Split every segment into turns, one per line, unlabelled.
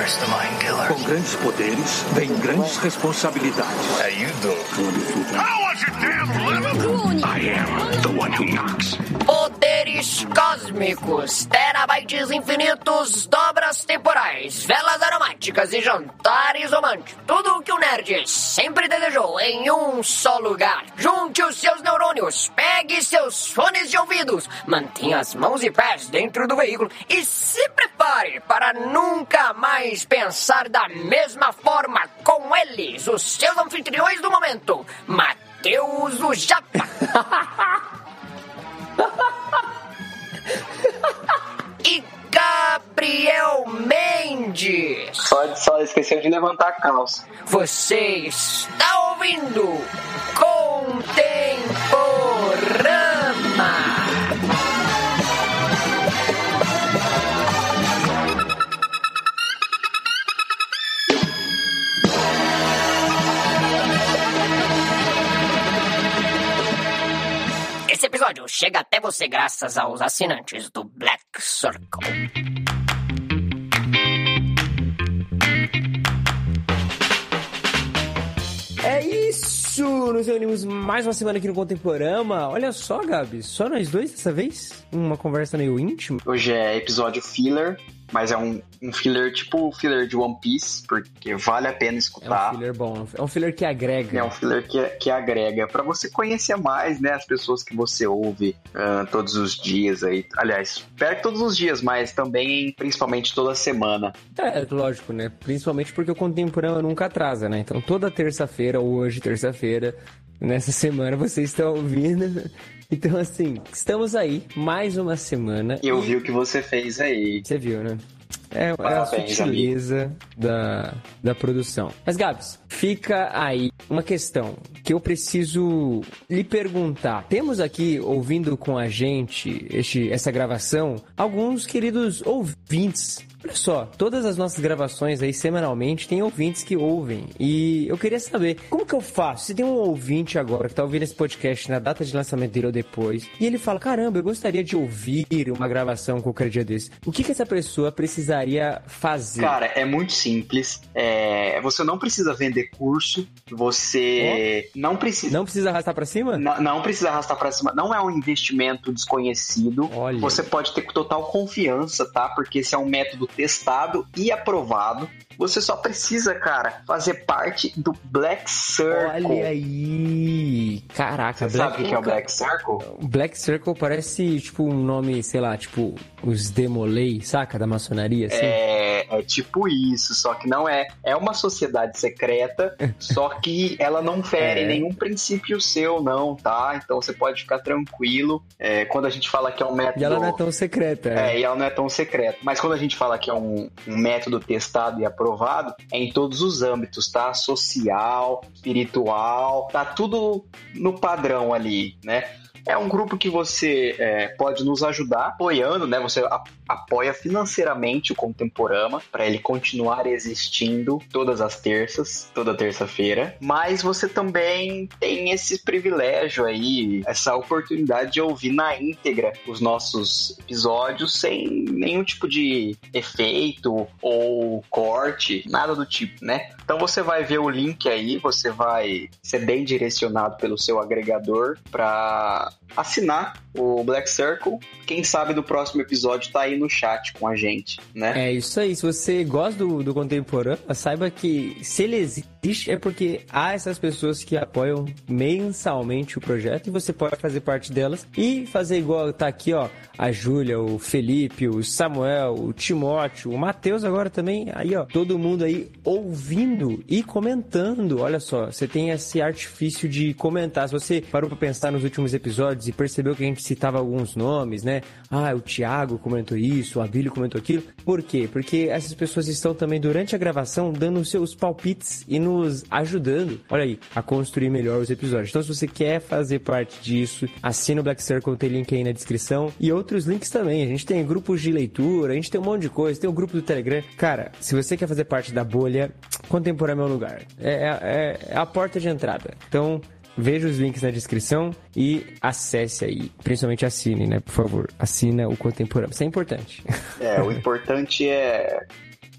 Com grandes poderes, vem grandes responsabilidades.
How you doing?
How was your damn?
I am the one who knocks.
Poderes cósmicos, terabytes infinitos, dobras temporais, velas aromáticas e jantares românticos. Tudo o que o nerd sempre desejou em um só lugar. Junte os seus neurônios, pegue seus fones de ouvidos, mantenha as mãos e pés dentro do veículo e se prepare para nunca mais pensar da mesma forma com eles, os seus anfitriões do momento. Matheus o Japa. e Gabriel Mendes.
Só, só esqueceu de levantar a calça.
Você está ouvindo Contemporama. Episódio chega até você graças aos assinantes do Black Circle.
É isso! Nos reunimos mais uma semana aqui no Contemporama. Olha só, Gabi, só nós dois dessa vez? Uma conversa meio íntima.
Hoje é episódio filler, mas é um, um filler tipo o filler de One Piece, porque vale a pena
É
escutar.
um filler bom, é um filler que agrega.
É um filler que, que agrega para você conhecer mais, né, as pessoas que você ouve ah, todos os dias aí. Aliás, espero que todos os dias, mas também, principalmente toda semana.
É, lógico, né? Principalmente porque o Contemporâneo nunca atrasa, né? Então toda terça-feira, hoje, terça-feira, nessa semana, vocês estão ouvindo. Então, assim, estamos aí, mais uma semana.
E eu vi o que você fez aí.
Você viu, né? É, é a sutileza da, da produção. Mas, Gabs, fica aí uma questão que eu preciso lhe perguntar. Temos aqui, ouvindo com a gente este, essa gravação, alguns queridos ouvintes. Olha só, todas as nossas gravações aí semanalmente tem ouvintes que ouvem. E eu queria saber, como que eu faço? Se tem um ouvinte agora que tá ouvindo esse podcast na data de lançamento dele ou depois, e ele fala, caramba, eu gostaria de ouvir uma gravação qualquer dia desse. O que que essa pessoa precisaria fazer?
Cara, é muito simples. É, você não precisa vender curso. Você não precisa.
Não precisa arrastar pra cima?
Não, não precisa arrastar pra cima. Não é um investimento desconhecido.
Olha.
Você pode ter total confiança, tá? Porque esse é um método testado e aprovado. Você só precisa, cara, fazer parte do Black Circle.
Olha aí! Caraca,
Você sabe o que é o Black Circle?
Black Circle parece tipo um nome, sei lá, tipo os Demolei, saca? Da maçonaria, assim.
É, é tipo isso, só que não é. É uma sociedade secreta, só que ela não fere
É.
nenhum princípio seu, não, tá? Então você pode ficar tranquilo. É, quando a gente fala que é um método.
E ela não é tão secreta.
É, e ela não é tão secreta. Mas quando a gente fala que é um, um método testado e aprovado, é em todos os âmbitos, tá? Social, espiritual, tá tudo no padrão ali, né? É um grupo que você é, pode nos ajudar apoiando, né? Você apoia financeiramente o Contemporama para ele continuar existindo todas as terças, toda terça-feira. Mas você também tem esse privilégio aí, essa oportunidade de ouvir na íntegra os nossos episódios sem nenhum tipo de efeito ou corte, nada do tipo, né? Então você vai ver o link aí, você vai ser bem direcionado pelo seu agregador para assinar o Black Circle. Quem sabe do próximo episódio tá aí no chat com a gente, né?
É isso aí. Se você gosta do, do contemporâneo, saiba que se ele existe é porque há essas pessoas que apoiam mensalmente o projeto e você pode fazer parte delas e fazer igual tá aqui, ó, a Júlia, o Felipe, o Samuel, o Timóteo, o Matheus agora também, aí ó, todo mundo aí ouvindo e comentando. Olha só, você tem esse artifício de comentar. Se você parou pra pensar nos últimos episódios e percebeu que a gente citava alguns nomes, né? Ah, o Thiago comentou isso, o Abílio comentou aquilo. Por quê? Porque essas pessoas estão também durante a gravação dando os seus palpites e nos ajudando, olha aí, a construir melhor os episódios. Então, se você quer fazer parte disso, assina o Black Circle, tem link aí na descrição e outros links também. A gente tem grupos de leitura, a gente tem um monte de coisa, tem o grupo do Telegram. Cara, se você quer fazer parte da bolha, contemporâneo é o lugar. É, é- é a porta de entrada. Então, Veja os links na descrição e acesse aí. Principalmente assine, né? Por favor. Assina o Contemporâneo. Isso é importante.
É, o importante é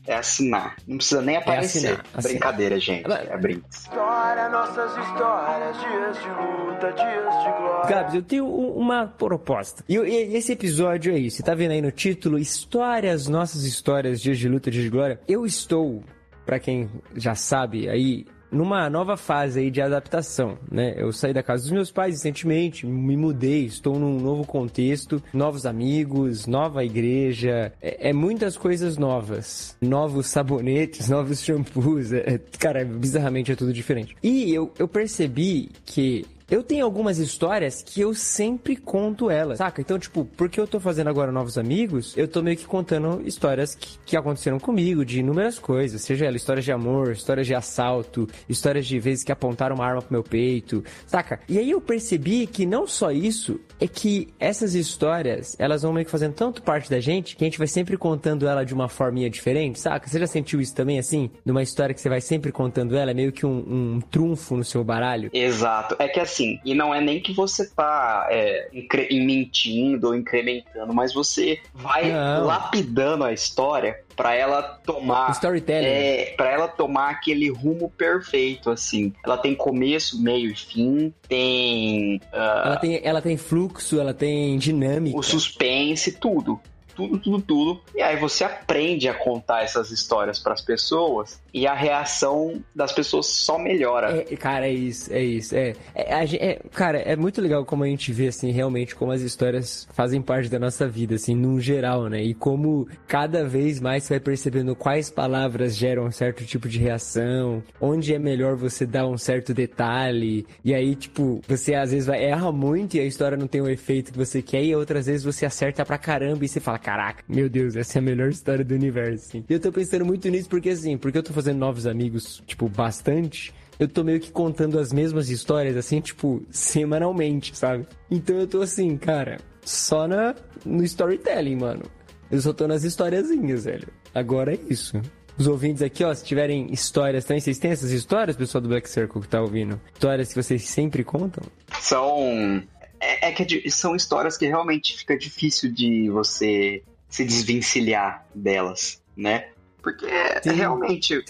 É assinar. Não precisa nem aparecer.
assinar, assinar.
Brincadeira, gente. É brinks.
História, nossas histórias, dias de luta, dias de glória.
Gabs, eu tenho um- uma proposta. E, esse episódio é isso. Você tá vendo aí no título? Histórias, nossas histórias, dias de luta, dias de glória. Eu estou, pra quem já sabe aí, numa nova fase aí de adaptação, né? Eu saí da casa dos meus pais recentemente, me mudei, estou num novo contexto, novos amigos, nova igreja, é, é muitas coisas novas, novos sabonetes, novos shampoos, é, cara, bizarramente é tudo diferente. E eu, eu percebi que eu tenho algumas histórias que eu sempre conto elas, saca? Então, tipo, porque eu tô fazendo agora novos amigos, eu tô meio que contando histórias que, que aconteceram comigo, de inúmeras coisas. Seja ela histórias de amor, histórias de assalto, histórias de vezes que apontaram uma arma pro meu peito, saca? E aí eu percebi que não só isso, é que essas histórias, elas vão meio que fazendo tanto parte da gente, que a gente vai sempre contando ela de uma forminha diferente, saca? Você já sentiu isso também, assim? Numa história que você vai sempre contando ela, é meio que um, um trunfo no seu baralho?
Exato. É que assim, e não é nem que você tá é, mentindo ou incrementando, mas você vai
Não.
lapidando a história pra ela tomar
Storytelling.
é, para ela tomar aquele rumo perfeito assim. Ela tem começo, meio e fim, tem ah,
Ela tem, ela tem fluxo, ela tem dinâmica.
o suspense, tudo. Tudo, tudo, tudo. E aí você aprende a contar essas histórias pras pessoas e a reação das pessoas só melhora.
É, cara, é isso, é isso. É, é, é, cara, é muito legal como a gente vê, assim, realmente como as histórias fazem parte da nossa vida, assim, num geral, né? E como cada vez mais você vai percebendo quais palavras geram um certo tipo de reação, onde é melhor você dar um certo detalhe. E aí, tipo, você às vezes vai, erra muito e a história não tem o efeito que você quer, e outras vezes você acerta pra caramba e você fala, caraca, meu Deus, essa é a melhor história do universo, assim. E eu tô pensando muito nisso porque, assim, porque eu tô fazendo novos amigos, tipo, bastante eu tô meio que contando as mesmas histórias, assim, tipo, semanalmente, sabe? Então eu tô assim, cara, só na, no storytelling, mano. Eu só tô nas historiazinhas, velho. Agora é isso. Os ouvintes aqui, ó, se tiverem histórias também, vocês têm essas histórias, pessoal do Black Circle que tá ouvindo? Histórias que vocês sempre contam?
São. É, é que é são histórias que realmente fica difícil de você se desvencilhar delas, né? Porque
Sim.
realmente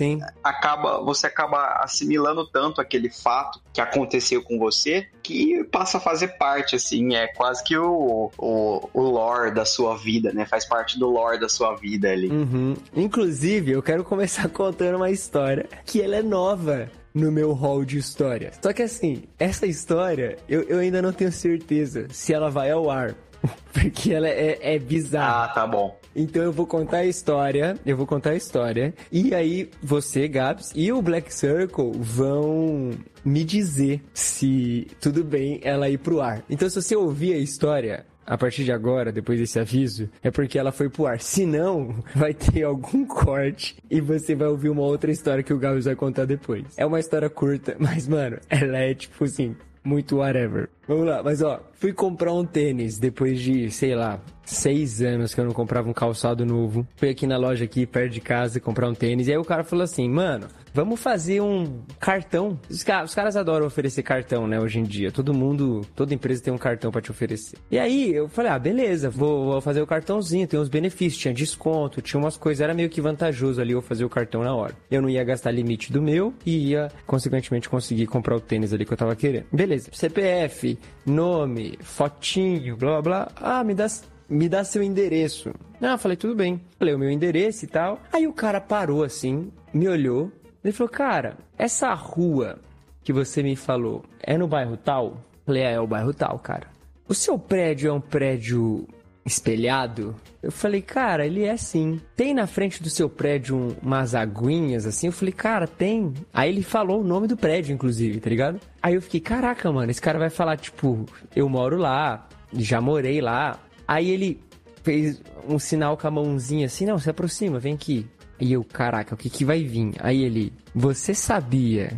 acaba, você acaba assimilando tanto aquele fato que aconteceu com você que passa a fazer parte, assim, é quase que o, o, o lore da sua vida, né? Faz parte do lore da sua vida ali.
Uhum. Inclusive, eu quero começar contando uma história que ela é nova no meu hall de histórias. Só que assim, essa história, eu, eu ainda não tenho certeza se ela vai ao ar. Porque ela é, é bizarra.
Ah, tá bom.
Então eu vou contar a história, eu vou contar a história, e aí você, Gabs, e o Black Circle vão me dizer se tudo bem ela ir pro ar. Então se você ouvir a história a partir de agora, depois desse aviso, é porque ela foi pro ar. Se não, vai ter algum corte e você vai ouvir uma outra história que o Gabs vai contar depois. É uma história curta, mas mano, ela é tipo assim, muito whatever. Vamos lá, mas ó, fui comprar um tênis depois de, sei lá, seis anos que eu não comprava um calçado novo. Fui aqui na loja aqui perto de casa comprar um tênis. E aí o cara falou assim, mano, vamos fazer um cartão. Os, ca- os caras adoram oferecer cartão, né, hoje em dia. Todo mundo, toda empresa tem um cartão pra te oferecer. E aí eu falei, ah, beleza, vou, vou fazer o cartãozinho, tem uns benefícios, tinha desconto, tinha umas coisas, era meio que vantajoso ali eu fazer o cartão na hora. Eu não ia gastar limite do meu e ia, consequentemente, conseguir comprar o tênis ali que eu tava querendo. Beleza, CPF, nome, fotinho, blá blá blá. Ah, me dá me dá seu endereço. Ah, falei, tudo bem. Falei o meu endereço e tal. Aí o cara parou assim, me olhou. Ele falou, cara, essa rua que você me falou é no bairro tal? Falei, é, é o bairro tal, cara. O seu prédio é um prédio espelhado? Eu falei, cara, ele é sim. Tem na frente do seu prédio um- umas aguinhas assim? Eu falei, cara, tem. Aí ele falou o nome do prédio, inclusive, tá ligado? Aí eu fiquei, caraca, mano, esse cara vai falar, tipo, eu moro lá, já morei lá. Aí ele fez um sinal com a mãozinha assim, não, se aproxima, vem aqui. E eu, caraca, o que que vai vir? Aí ele, você sabia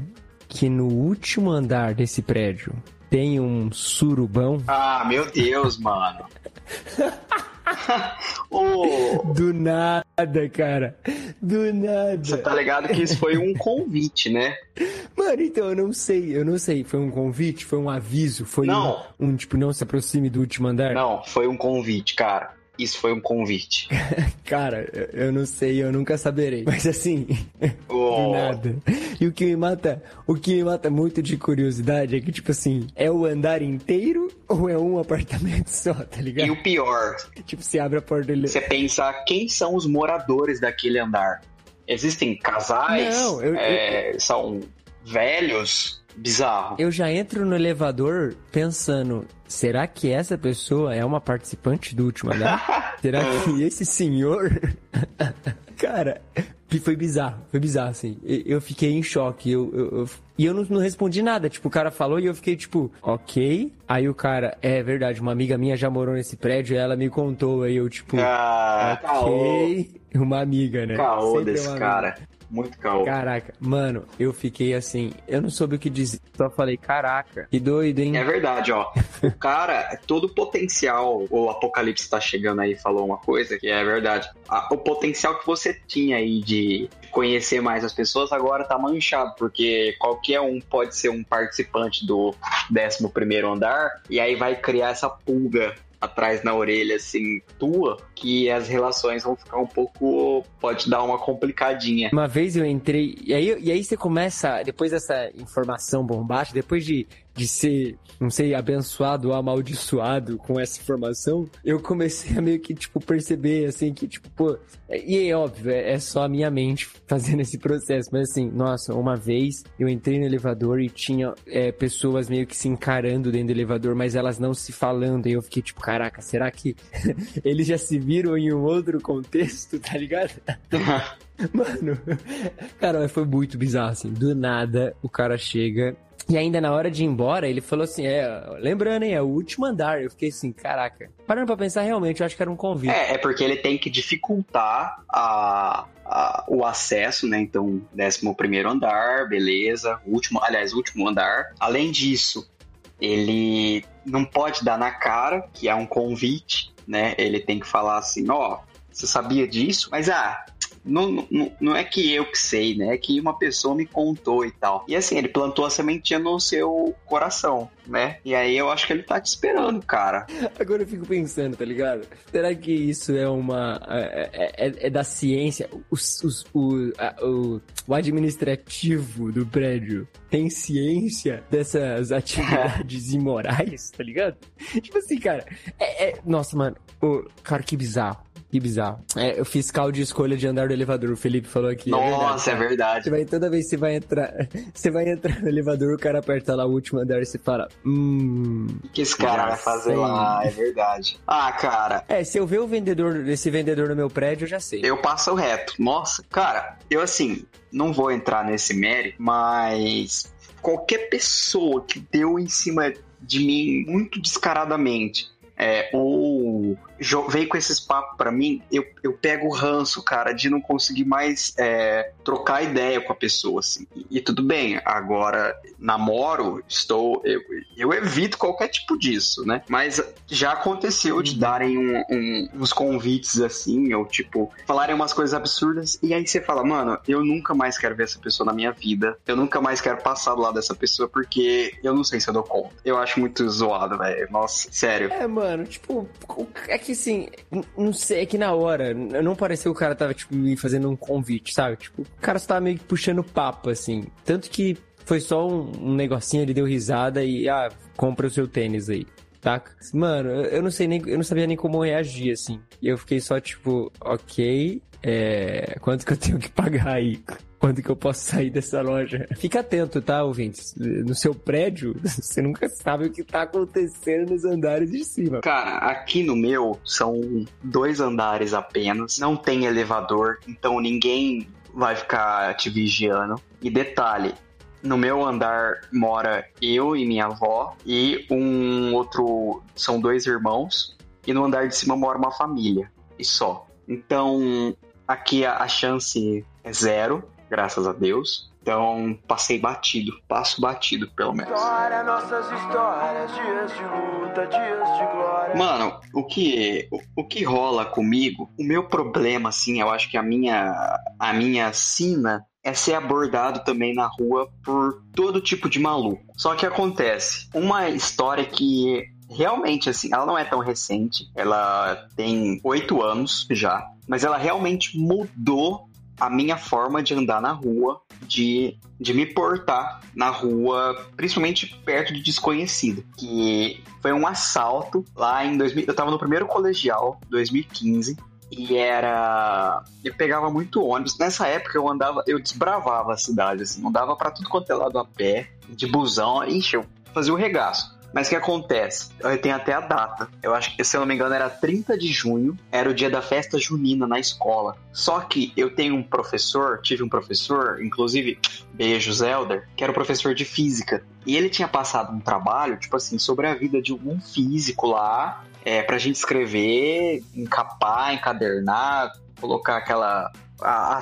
que no último andar desse prédio tem um surubão?
Ah, meu Deus, mano. Ô,
Do nada, cara. Do nada.
você tá ligado que isso foi um convite, né?
Mano, então eu não sei, eu não sei. Foi um convite? Foi um aviso? Foi
Não.
Um, um, tipo, não se aproxime do último andar?
Não, foi um convite, cara. Isso foi um convite?
Cara, eu- eu não sei, eu nunca saberei. Mas assim,
Oh.
nada. E o que me mata, o que me mata muito de curiosidade é que, tipo assim, é o andar inteiro ou é um apartamento só, tá
E
ligado?
o pior,
Tipo, você abre a porta dele.
você pensar quem são os moradores daquele andar. Existem casais?
Não, eu-
é, São velhos? Bizarro.
Eu já entro no elevador pensando, será que essa pessoa é uma participante do último andar? será que esse senhor. Cara, foi bizarro, foi bizarro, assim. Eu fiquei em choque. Eu, eu- eu- e eu não, não respondi nada. Tipo, o cara falou e eu fiquei tipo, ok. Aí o cara, é verdade, uma amiga minha já morou nesse prédio e ela me contou. Aí eu, tipo,
Ah, caô,
ok. Uma amiga, né?
caô
Sempre
desse
uma
cara. Muito caô.
Caraca, mano, eu fiquei assim, eu não soube o que dizer. Só falei, caraca, que doido, hein?
É verdade, ó. O cara, todo o potencial, o Apocalipse tá chegando aí e falou uma coisa que é verdade. A- o potencial que você tinha aí de conhecer mais as pessoas agora tá manchado, porque qualquer um pode ser um participante do 11 andar e aí vai criar essa pulga atrás na orelha, assim, tua, que as relações vão ficar um pouco. pode dar uma complicadinha.
Uma vez eu entrei, e aí, e aí você começa, depois dessa informação bombástica, depois de, de ser, não sei, abençoado ou amaldiçoado com essa informação, eu comecei a meio que, tipo, perceber, assim, que, tipo, pô, e é óbvio, é, é só a minha mente fazendo esse processo, mas assim, nossa, uma vez eu entrei no elevador e tinha é, pessoas meio que se encarando dentro do elevador, mas elas não se falando, e eu fiquei tipo, caraca, será que eles já se viram em um outro contexto, tá ligado? Mano, cara, foi muito bizarro, assim. Do nada, o cara chega. E ainda na hora de ir embora, ele falou assim: é, lembrando, hein, é o último andar. Eu fiquei assim, caraca. Parando pra pensar, realmente, eu acho que era um convite.
É, é porque ele tem que dificultar a, a- o acesso, né? Então, 11 andar, beleza. Último, aliás, último andar. Além disso, ele não pode dar na cara, que é um convite, né? Ele tem que falar assim: ó, você sabia disso? Mas ah. Não, não, não é que eu que sei, né? É que uma pessoa me contou e tal. E assim, ele plantou a sementinha no seu coração, né? E aí eu acho que ele tá te esperando, cara.
Agora eu fico pensando, tá ligado? Será que isso é uma. É, é- é da ciência? Os- os- o, a- o, o administrativo do prédio tem ciência dessas atividades imorais, tá ligado? Tipo assim, cara. É, é- nossa, mano. ô, cara, que bizarro. Que bizarro. É, o fiscal de escolha de andar do elevador, o Felipe falou aqui. é verdade,
Nossa, é
cara.
verdade.
Você vai, toda vez que você vai entrar, você vai entrar no elevador, o cara aperta lá o último andar e você fala, hum.
O que esse cara vai fazer
sei.
lá? É verdade. Ah, cara,
É, se eu ver o vendedor, esse vendedor no meu prédio, eu já sei.
eu passo reto. Nossa, cara, eu assim, não vou entrar nesse mérito, mas qualquer pessoa que deu em cima de mim muito descaradamente. É, ou veio com esses papos pra mim, eu, eu pego o ranço, cara, de não conseguir mais é, trocar ideia com a pessoa, assim. E, e tudo bem, agora namoro, estou. Eu, eu evito qualquer tipo disso, né? Mas já aconteceu de darem um- um- uns convites assim, ou tipo, falarem umas coisas absurdas, e aí você fala, mano, eu nunca mais quero ver essa pessoa na minha vida, eu nunca mais quero passar do lado dessa pessoa, porque eu não sei se eu dou conta. Eu acho muito zoado, velho. Nossa, sério.
É, mano, tipo, é que assim, n- não sei, é que na hora, não pareceu que o cara tava, tipo, me fazendo um convite, sabe? Tipo, o cara só tava meio que puxando papo, assim. Tanto que foi só um, um negocinho, ele deu risada e, ah, compra o seu tênis aí. Tá? Mano, eu não sei nem, eu não sabia nem como reagir, assim. E eu fiquei só, tipo, ok, é, quanto que eu tenho que pagar aí? Quando que eu posso sair dessa loja? Fica atento, tá, ouvintes? No seu prédio, você nunca sabe o que tá acontecendo nos andares de cima.
Cara, aqui no meu são dois andares apenas, não tem elevador, então ninguém vai ficar te vigiando. E detalhe, no meu andar mora eu e minha avó e um outro, são dois irmãos, e no andar de cima mora uma família, e só. Então, aqui a, a chance é zero, graças a Deus. Então, passei batido, passo batido pelo menos.
História, nossas histórias, dias de luta, dias de glória.
Mano, o que o, o que rola comigo, o meu problema assim, eu acho que a minha a minha sina é ser abordado também na rua por todo tipo de maluco. Só que acontece, uma história que realmente, assim, ela não é tão recente, ela tem oito anos já, mas ela realmente mudou a minha forma de andar na rua, de, de me portar na rua, principalmente perto de desconhecido. Que foi um assalto lá em 2000. Eu tava no primeiro colegial, 2015. E era. Eu pegava muito ônibus. Nessa época eu andava, eu desbravava a cidade, assim, andava para tudo quanto é lado a pé, de busão. Ixi, eu fazia o regaço. Mas o que acontece? Eu tenho até a data. Eu acho que, se eu não me engano, era 30 de junho, era o dia da festa junina na escola. Só que eu tenho um professor, tive um professor, inclusive, beijo, Zelder, que era o professor de física. E ele tinha passado um trabalho, tipo assim, sobre a vida de um físico lá, é, pra gente escrever, encapar, encadernar, colocar aquela. a.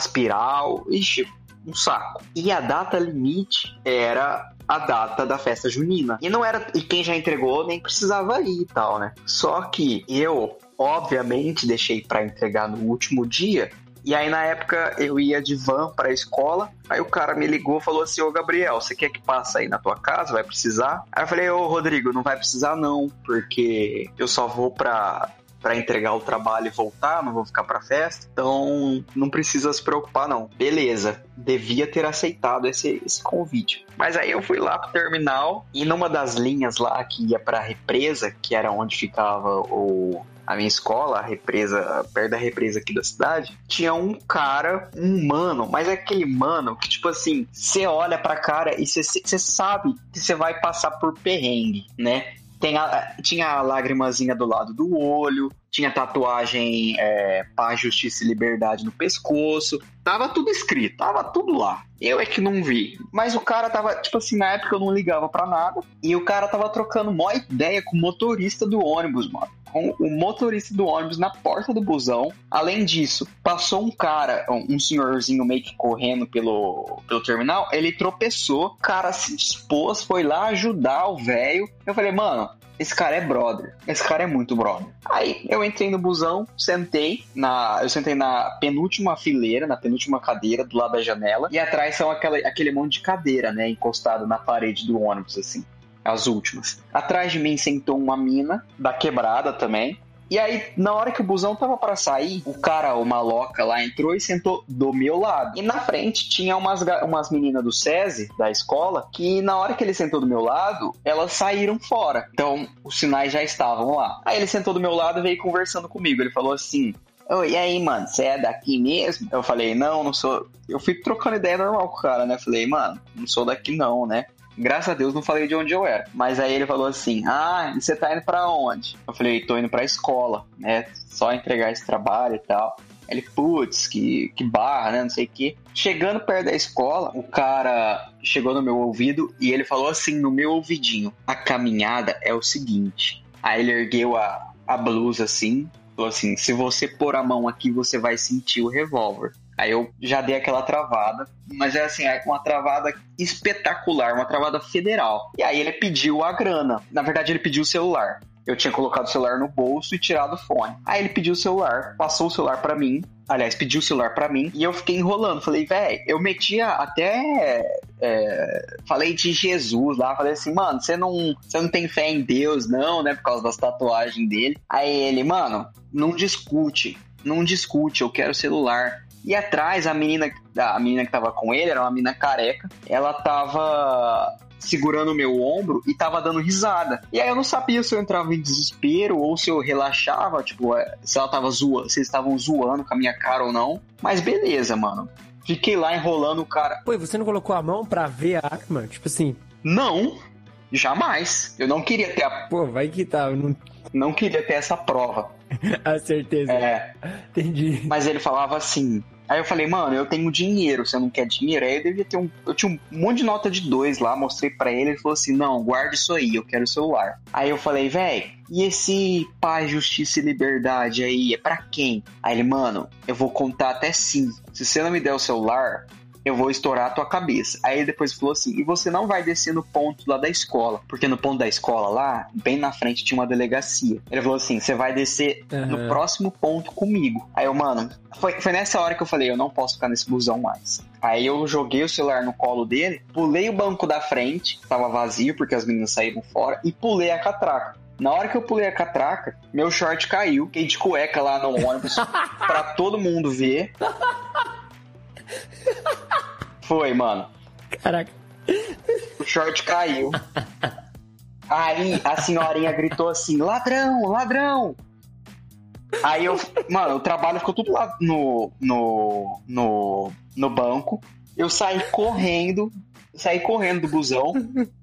Ixi, um saco. E a data limite era a data da festa junina. E não era. E quem já entregou nem precisava ir e tal, né? Só que eu, obviamente, deixei para entregar no último dia. E aí, na época, eu ia de van pra escola. Aí o cara me ligou e falou assim: Ô Gabriel, você quer que passe aí na tua casa? Vai precisar? Aí eu falei: Ô Rodrigo, não vai precisar não, porque eu só vou pra, para entregar o trabalho e voltar, não vou ficar para festa. Então, não precisa se preocupar não. Beleza, devia ter aceitado esse, esse convite. Mas aí eu fui lá pro terminal e numa das linhas lá que ia para represa, que era onde ficava o a minha escola, a represa, perto da represa aqui da cidade, tinha um cara, um mano, mas é aquele mano que, tipo assim, você olha pra cara e você sabe que você vai passar por perrengue, né? Tem a, tinha a lágrimazinha do lado do olho, tinha tatuagem é, paz, justiça e liberdade no pescoço. Tava tudo escrito, tava tudo lá. Eu é que não vi. Mas o cara tava, tipo assim, na época eu não ligava pra nada. E o cara tava trocando mó ideia com o motorista do ônibus, mano. Com o motorista do ônibus na porta do busão. Além disso, passou um cara, um senhorzinho meio que correndo pelo, pelo terminal. Ele tropeçou, o cara se dispôs, foi lá ajudar o velho. Eu falei, mano, esse cara é brother. Esse cara é muito brother. Aí eu entrei no busão, sentei na. Eu sentei na penúltima fileira, na penúltima cadeira, do lado da janela. E atrás são aquela, aquele monte de cadeira, né? Encostado na parede do ônibus, assim. As últimas. Atrás de mim sentou uma mina, da quebrada também. E aí, na hora que o busão tava para sair, o cara, o maloca lá, entrou e sentou do meu lado. E na frente tinha umas, umas meninas do SESI, da escola, que na hora que ele sentou do meu lado, elas saíram fora. Então, os sinais já estavam lá. Aí ele sentou do meu lado e veio conversando comigo. Ele falou assim: Oi, e aí, mano, você é daqui mesmo? Eu falei, não, não sou. Eu fui trocando ideia normal com o cara, né? Falei, mano, não sou daqui não, né? Graças a Deus não falei de onde eu era. Mas aí ele falou assim: Ah, você tá indo pra onde? Eu falei, tô indo pra escola, né? Só entregar esse trabalho e tal. Ele, putz, que, que barra, né? Não sei o quê. Chegando perto da escola, o cara chegou no meu ouvido e ele falou assim no meu ouvidinho: A caminhada é o seguinte. Aí ele ergueu a, a blusa assim, falou assim: Se você pôr a mão aqui, você vai sentir o revólver. Aí eu já dei aquela travada, mas é assim, é uma travada espetacular, uma travada federal. E aí ele pediu a grana. Na verdade, ele pediu o celular. Eu tinha colocado o celular no bolso e tirado o fone. Aí ele pediu o celular, passou o celular para mim. Aliás, pediu o celular para mim e eu fiquei enrolando. Falei, velho, eu metia até. É, falei de Jesus lá. Falei assim, mano, você não, você não tem fé em Deus, não, né? Por causa das tatuagens dele. Aí ele, mano, não discute. Não discute, eu quero celular. E atrás, a menina, a menina que tava com ele era uma menina careca. Ela tava segurando o meu ombro e tava dando risada. E aí eu não sabia se eu entrava em desespero ou se eu relaxava, tipo, é, se ela tava zoando, se eles estavam zoando com a minha cara ou não. Mas beleza, mano. Fiquei lá enrolando o cara.
Pô, e você não colocou a mão pra ver a arma? Tipo assim.
Não, jamais. Eu não queria ter a.
Pô, vai que tá. Não,
não queria ter essa prova.
a certeza.
É.
Entendi.
Mas ele falava assim: Aí eu falei, mano, eu tenho dinheiro, você não quer dinheiro? Aí eu devia ter um. Eu tinha um monte de nota de dois lá, mostrei para ele, ele falou assim: não, guarda isso aí, eu quero o celular. Aí eu falei, velho, e esse paz, justiça e liberdade aí, é para quem? Aí ele, mano, eu vou contar até cinco. Se você não me der o celular, eu vou estourar a tua cabeça. Aí ele depois falou assim: e você não vai descer no ponto lá da escola, porque no ponto da escola lá, bem na frente tinha uma delegacia. Ele falou assim: você vai descer uhum. no próximo ponto comigo. Aí eu, mano, foi, foi nessa hora que eu falei: eu não posso ficar nesse busão mais. Aí eu joguei o celular no colo dele, pulei o banco da frente, tava vazio porque as meninas saíram fora, e pulei a catraca. Na hora que eu pulei a catraca, meu short caiu, fiquei de cueca lá no ônibus pra todo mundo ver. Foi, mano.
Caraca.
O short caiu. Aí a senhorinha gritou assim: ladrão, ladrão! Aí eu, mano, o trabalho ficou tudo lá no, no, no, no banco. Eu saí correndo, saí correndo do busão,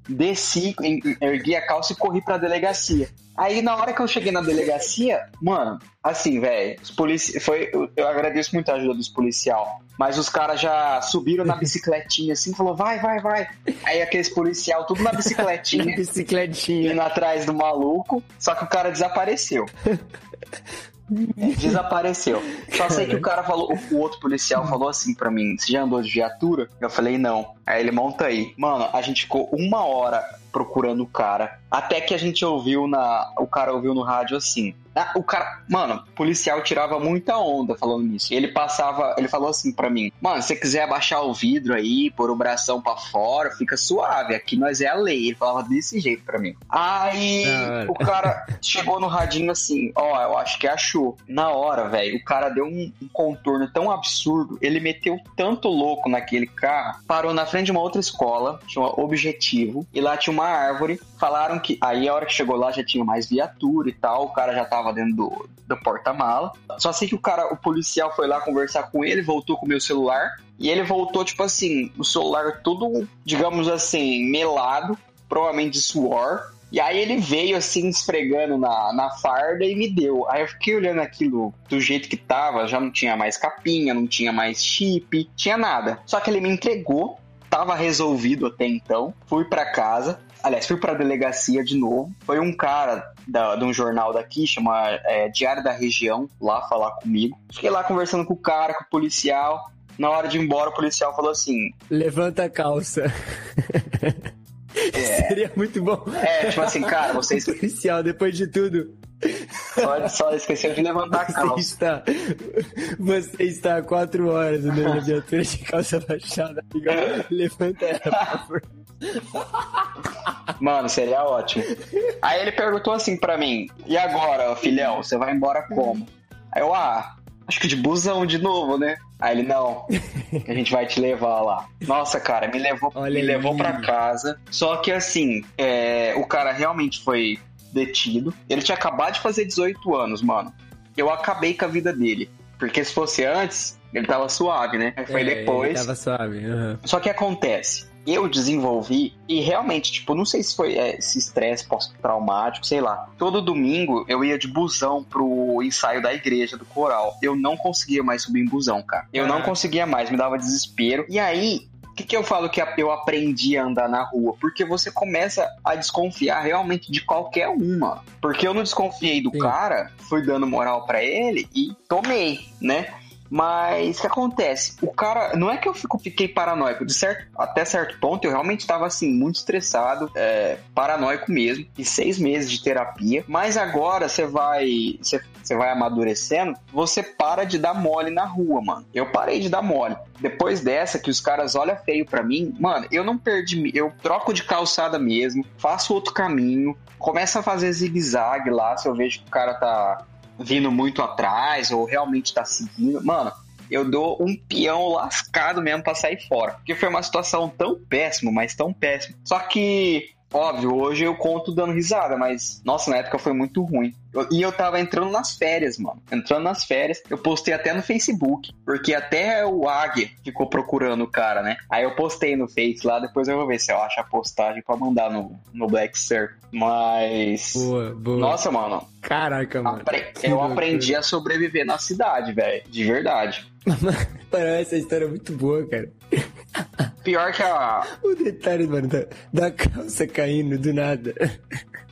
desci, ergui a calça e corri pra delegacia. Aí na hora que eu cheguei na delegacia, mano, assim, velho, os polici... foi eu, agradeço muito a ajuda dos policial, mas os caras já subiram na bicicletinha assim, falou: "Vai, vai, vai". Aí aqueles policial tudo na bicicletinha,
Bicicletinha.
indo atrás do maluco, só que o cara desapareceu. Desapareceu. Só sei que o cara falou, o outro policial falou assim pra mim: Você já andou de viatura? Eu falei: Não. Aí ele monta aí. Mano, a gente ficou uma hora procurando o cara. Até que a gente ouviu na. O cara ouviu no rádio assim. Ah, o cara. Mano, o policial tirava muita onda falando nisso. Ele passava. Ele falou assim pra mim: Mano, se você quiser abaixar o vidro aí, pôr o bração pra fora, fica suave. Aqui nós é a lei. Ele falava desse jeito pra mim. Aí o cara chegou no radinho assim: Ó, eu acho que achou. Na hora, velho, o cara deu um, um contorno tão absurdo. Ele meteu tanto louco naquele carro, parou na frente de uma outra escola, tinha um objetivo, e lá tinha uma árvore. Falaram que. Aí a hora que chegou lá já tinha mais viatura e tal. O cara já tava dentro do, do porta-mala. Só sei que o cara, o policial foi lá conversar com ele, voltou com o meu celular. E ele voltou, tipo assim, o celular todo, digamos assim, melado, provavelmente de suor. E aí ele veio assim, esfregando na, na farda e me deu. Aí eu fiquei olhando aquilo do jeito que tava, já não tinha mais capinha, não tinha mais chip, tinha nada. Só que ele me entregou, tava resolvido até então. Fui pra casa, aliás, fui pra delegacia de novo. Foi um cara da, de um jornal daqui, chama é, Diário da Região, lá falar comigo. Fiquei lá conversando com o cara, com o policial. Na hora de ir embora, o policial falou assim:
Levanta a calça.
É.
Seria muito bom.
É, tipo assim, cara, vocês
Policial, depois de tudo,
só, só esqueceu de levantar a
você
calça.
está, você está há quatro horas andando na viatura de calça baixada. Amigo. Levanta ela, por favor.
Mano, seria ótimo. Aí ele perguntou assim pra mim: E agora, filhão, você vai embora como? Aí eu, ah, acho que de busão de novo, né? Aí ele, não, a gente vai te levar lá. Nossa, cara, me levou,
Olha
me
aí.
levou pra casa. Só que assim, é, o cara realmente foi detido. Ele tinha acabado de fazer 18 anos, mano. Eu acabei com a vida dele. Porque se fosse antes, ele tava suave, né? Aí foi
É,
depois.
ele Tava suave. aham.
Só que acontece, eu desenvolvi e realmente, tipo, não sei se foi é, esse estresse pós-traumático, sei lá. Todo domingo eu ia de busão pro ensaio da igreja do coral. Eu não conseguia mais subir em busão, cara. Eu não
Ah.
conseguia mais, me dava desespero. E aí, que, que eu falo que eu aprendi a andar na rua? Porque você começa a desconfiar realmente de qualquer uma. Porque eu não desconfiei do
Sim.
cara, fui dando moral pra ele e tomei, né? Mas o que acontece? O cara. Não é que eu fico, fiquei paranoico. De certo, até certo ponto, eu realmente estava assim, muito estressado, é, paranoico mesmo. E seis meses de terapia. Mas agora você vai. Você, vai amadurecendo, você para de dar mole na rua, mano. Eu parei de dar mole. Depois dessa, que os caras olham feio pra mim, mano, eu não perdi. Eu troco de calçada mesmo, faço outro caminho, começo a fazer zigue-zague lá, se eu vejo que o cara tá vindo muito atrás ou realmente tá seguindo. Mano, eu dou um peão lascado mesmo pra sair fora. Porque foi uma situação tão péssima, mas tão péssima. Só que, óbvio, hoje eu conto dando risada, mas nossa, na época foi muito ruim. Eu- e eu tava entrando nas férias, mano. Entrando nas férias, eu postei até no Facebook, porque até o Águia ficou procurando o cara, né? Aí eu postei no Face lá, depois eu vou ver se eu acho a postagem pra mandar no, no Black Sir. Mas.
Boa, boa.
Nossa, mano,
Caraca, mano.
apre- eu aprendi a sobreviver na cidade, velho. De verdade.
Mano, essa história é muito boa, cara.
Pior que a.
O detalhe, mano, da, da calça caindo do nada.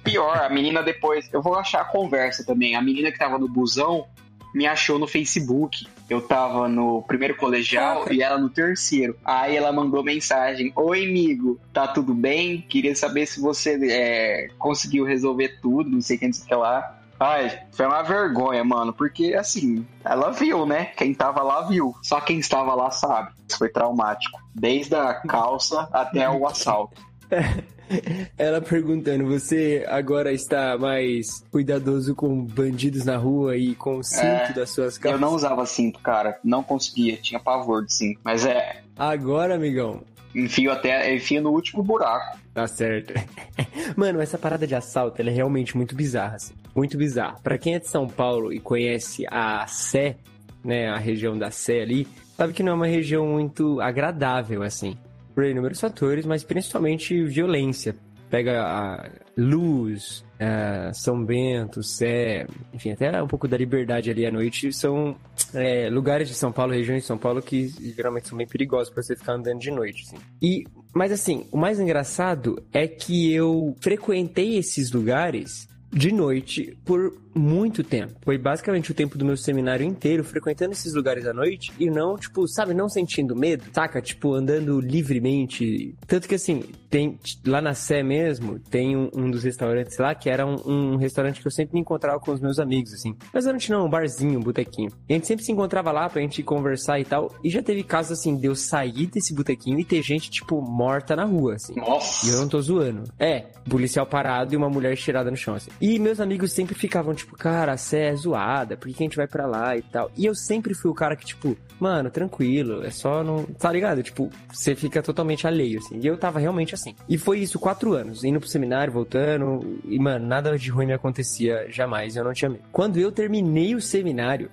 Pior, a menina depois. Eu vou achar a conversa também. A menina que tava no busão me achou no Facebook. Eu tava no primeiro colegial e ela no terceiro. Aí ela mandou mensagem: Oi, amigo, tá tudo bem? Queria saber se você é, conseguiu resolver tudo, não sei quem disse que lá. Ai, foi uma vergonha, mano, porque assim, ela viu, né? Quem tava lá viu. Só quem estava lá sabe. Isso foi traumático. Desde a calça até o assalto.
Ela perguntando, você agora está mais cuidadoso com bandidos na rua e com o cinto
É,
das suas
Eu
calças?
não usava cinto, cara. Não conseguia. Tinha pavor de cinto. Mas é.
Agora, amigão.
Enfio até. Enfio no último buraco.
Tá certo. Mano, essa parada de assalto, ela é realmente muito bizarra, assim. Muito bizarra. Pra quem é de São Paulo e conhece a Sé, né, a região da Sé ali, sabe que não é uma região muito agradável, assim. Por inúmeros fatores, mas principalmente violência. Pega a luz, São Bento, Sé, enfim, até um pouco da liberdade ali à noite, são é, lugares de São Paulo, regiões de São Paulo que geralmente são bem perigosos pra você ficar andando de noite, assim. E, mas assim, o mais engraçado é que eu frequentei esses lugares de noite por muito tempo. Foi basicamente o tempo do meu seminário inteiro frequentando esses lugares à noite e não, tipo, sabe, não sentindo medo, saca? Tipo, andando livremente. Tanto que assim, tem lá na Sé mesmo, tem um, um dos restaurantes lá que era um, um restaurante que eu sempre me encontrava com os meus amigos, assim. Restaurante não, um barzinho, um botequinho. E a gente sempre se encontrava lá pra gente conversar e tal. E já teve casos assim, de eu sair desse botequinho e ter gente, tipo, morta na rua, assim.
Nossa.
E eu não tô zoando. É, policial parado e uma mulher estirada no chão, assim. E meus amigos sempre ficavam, tipo, cara, a Sé é zoada, por que a gente vai pra lá e tal? E eu sempre fui o cara que, tipo, mano, tranquilo, é só não. Tá ligado? Tipo, você fica totalmente alheio, assim. E eu tava realmente assim. E foi isso, quatro anos, indo pro seminário, voltando. E, mano, nada de ruim me acontecia jamais, eu não tinha medo. Quando eu terminei o seminário,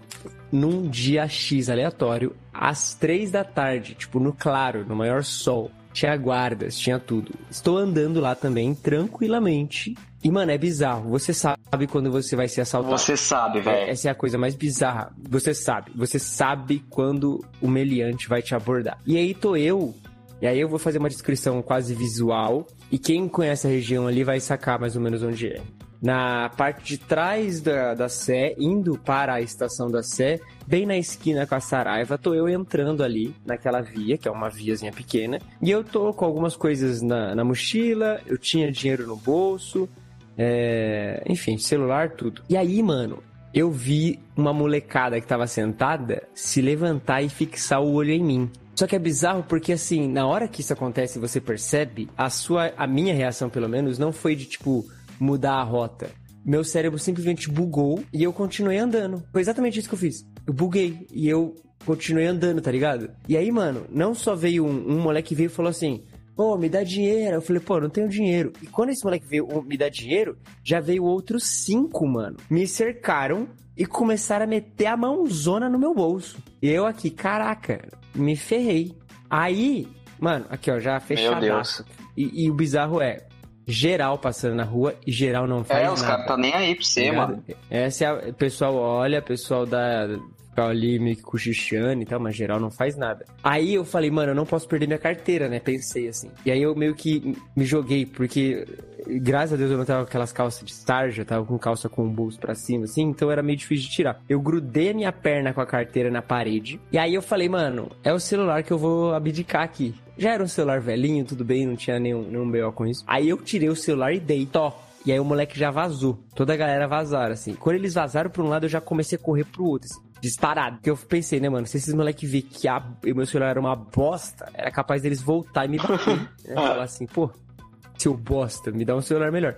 num dia X aleatório, às três da tarde, tipo, no claro, no maior sol. Tinha guardas, tinha tudo. Estou andando lá também, tranquilamente. E, mano, é bizarro. Você sabe quando você vai ser assaltado.
Você sabe,
É,
velho.
Essa é a coisa mais bizarra. Você sabe. Você sabe quando o meliante vai te abordar. E aí tô eu. E aí eu vou fazer uma descrição quase visual. E quem conhece a região ali vai sacar mais ou menos onde é. Na parte de trás da, da Sé, indo para a estação da Sé, bem na esquina com a Saraiva, tô eu entrando ali naquela via, que é uma viazinha pequena. E eu tô com algumas coisas na, na mochila, eu tinha dinheiro no bolso, é, enfim, celular, tudo. E aí, mano, eu vi uma molecada que tava sentada se levantar e fixar o olho em mim. Só que é bizarro porque, assim, na hora que isso acontece e você percebe, a sua, a minha reação, pelo menos, não foi de, tipo, mudar a rota. Meu cérebro simplesmente bugou e eu continuei andando. Foi exatamente isso que eu fiz. Eu buguei e eu continuei andando, tá ligado? E aí, mano, não só veio um, um moleque veio e falou assim: Pô, me dá dinheiro. Eu falei, pô, não tenho dinheiro. E quando esse moleque veio "Ô, me dar dinheiro, já veio outros cinco, mano. Me cercaram e começaram a meter a mãozona no meu bolso. E eu aqui, caraca, me ferrei. Aí, mano, aqui ó, já fechadaço. E, e o bizarro é, geral passando na rua e geral não faz
É,
nada.
os caras tá nem aí pra você, mano.
Essa é a, o pessoal olha, o pessoal dá fica ali meio que cochichando e tal, mas geral não faz nada. Aí eu falei, mano, eu não posso perder minha carteira, né? Pensei assim. E aí eu meio que me joguei, porque graças a Deus eu não tava com aquelas calças de sarja, tava com calça com o bolso pra cima, assim, então era meio difícil de tirar. Eu grudei a minha perna com a carteira na parede, e aí eu falei, mano, é o celular que eu vou abdicar aqui. Já era um celular velhinho, tudo bem, não tinha nenhum, nenhum B.O. com isso. Aí eu tirei o celular e dei, tó. E aí o moleque já vazou. Toda a galera vazaram, assim. Quando eles vazaram pra um lado, eu já comecei a correr pro outro, assim. Disparado. Porque eu pensei, né, mano? Se esses moleques ver que a, o meu celular era uma bosta, era capaz deles voltar e me bater. né? Falar assim, pô, seu bosta, me dá um celular melhor.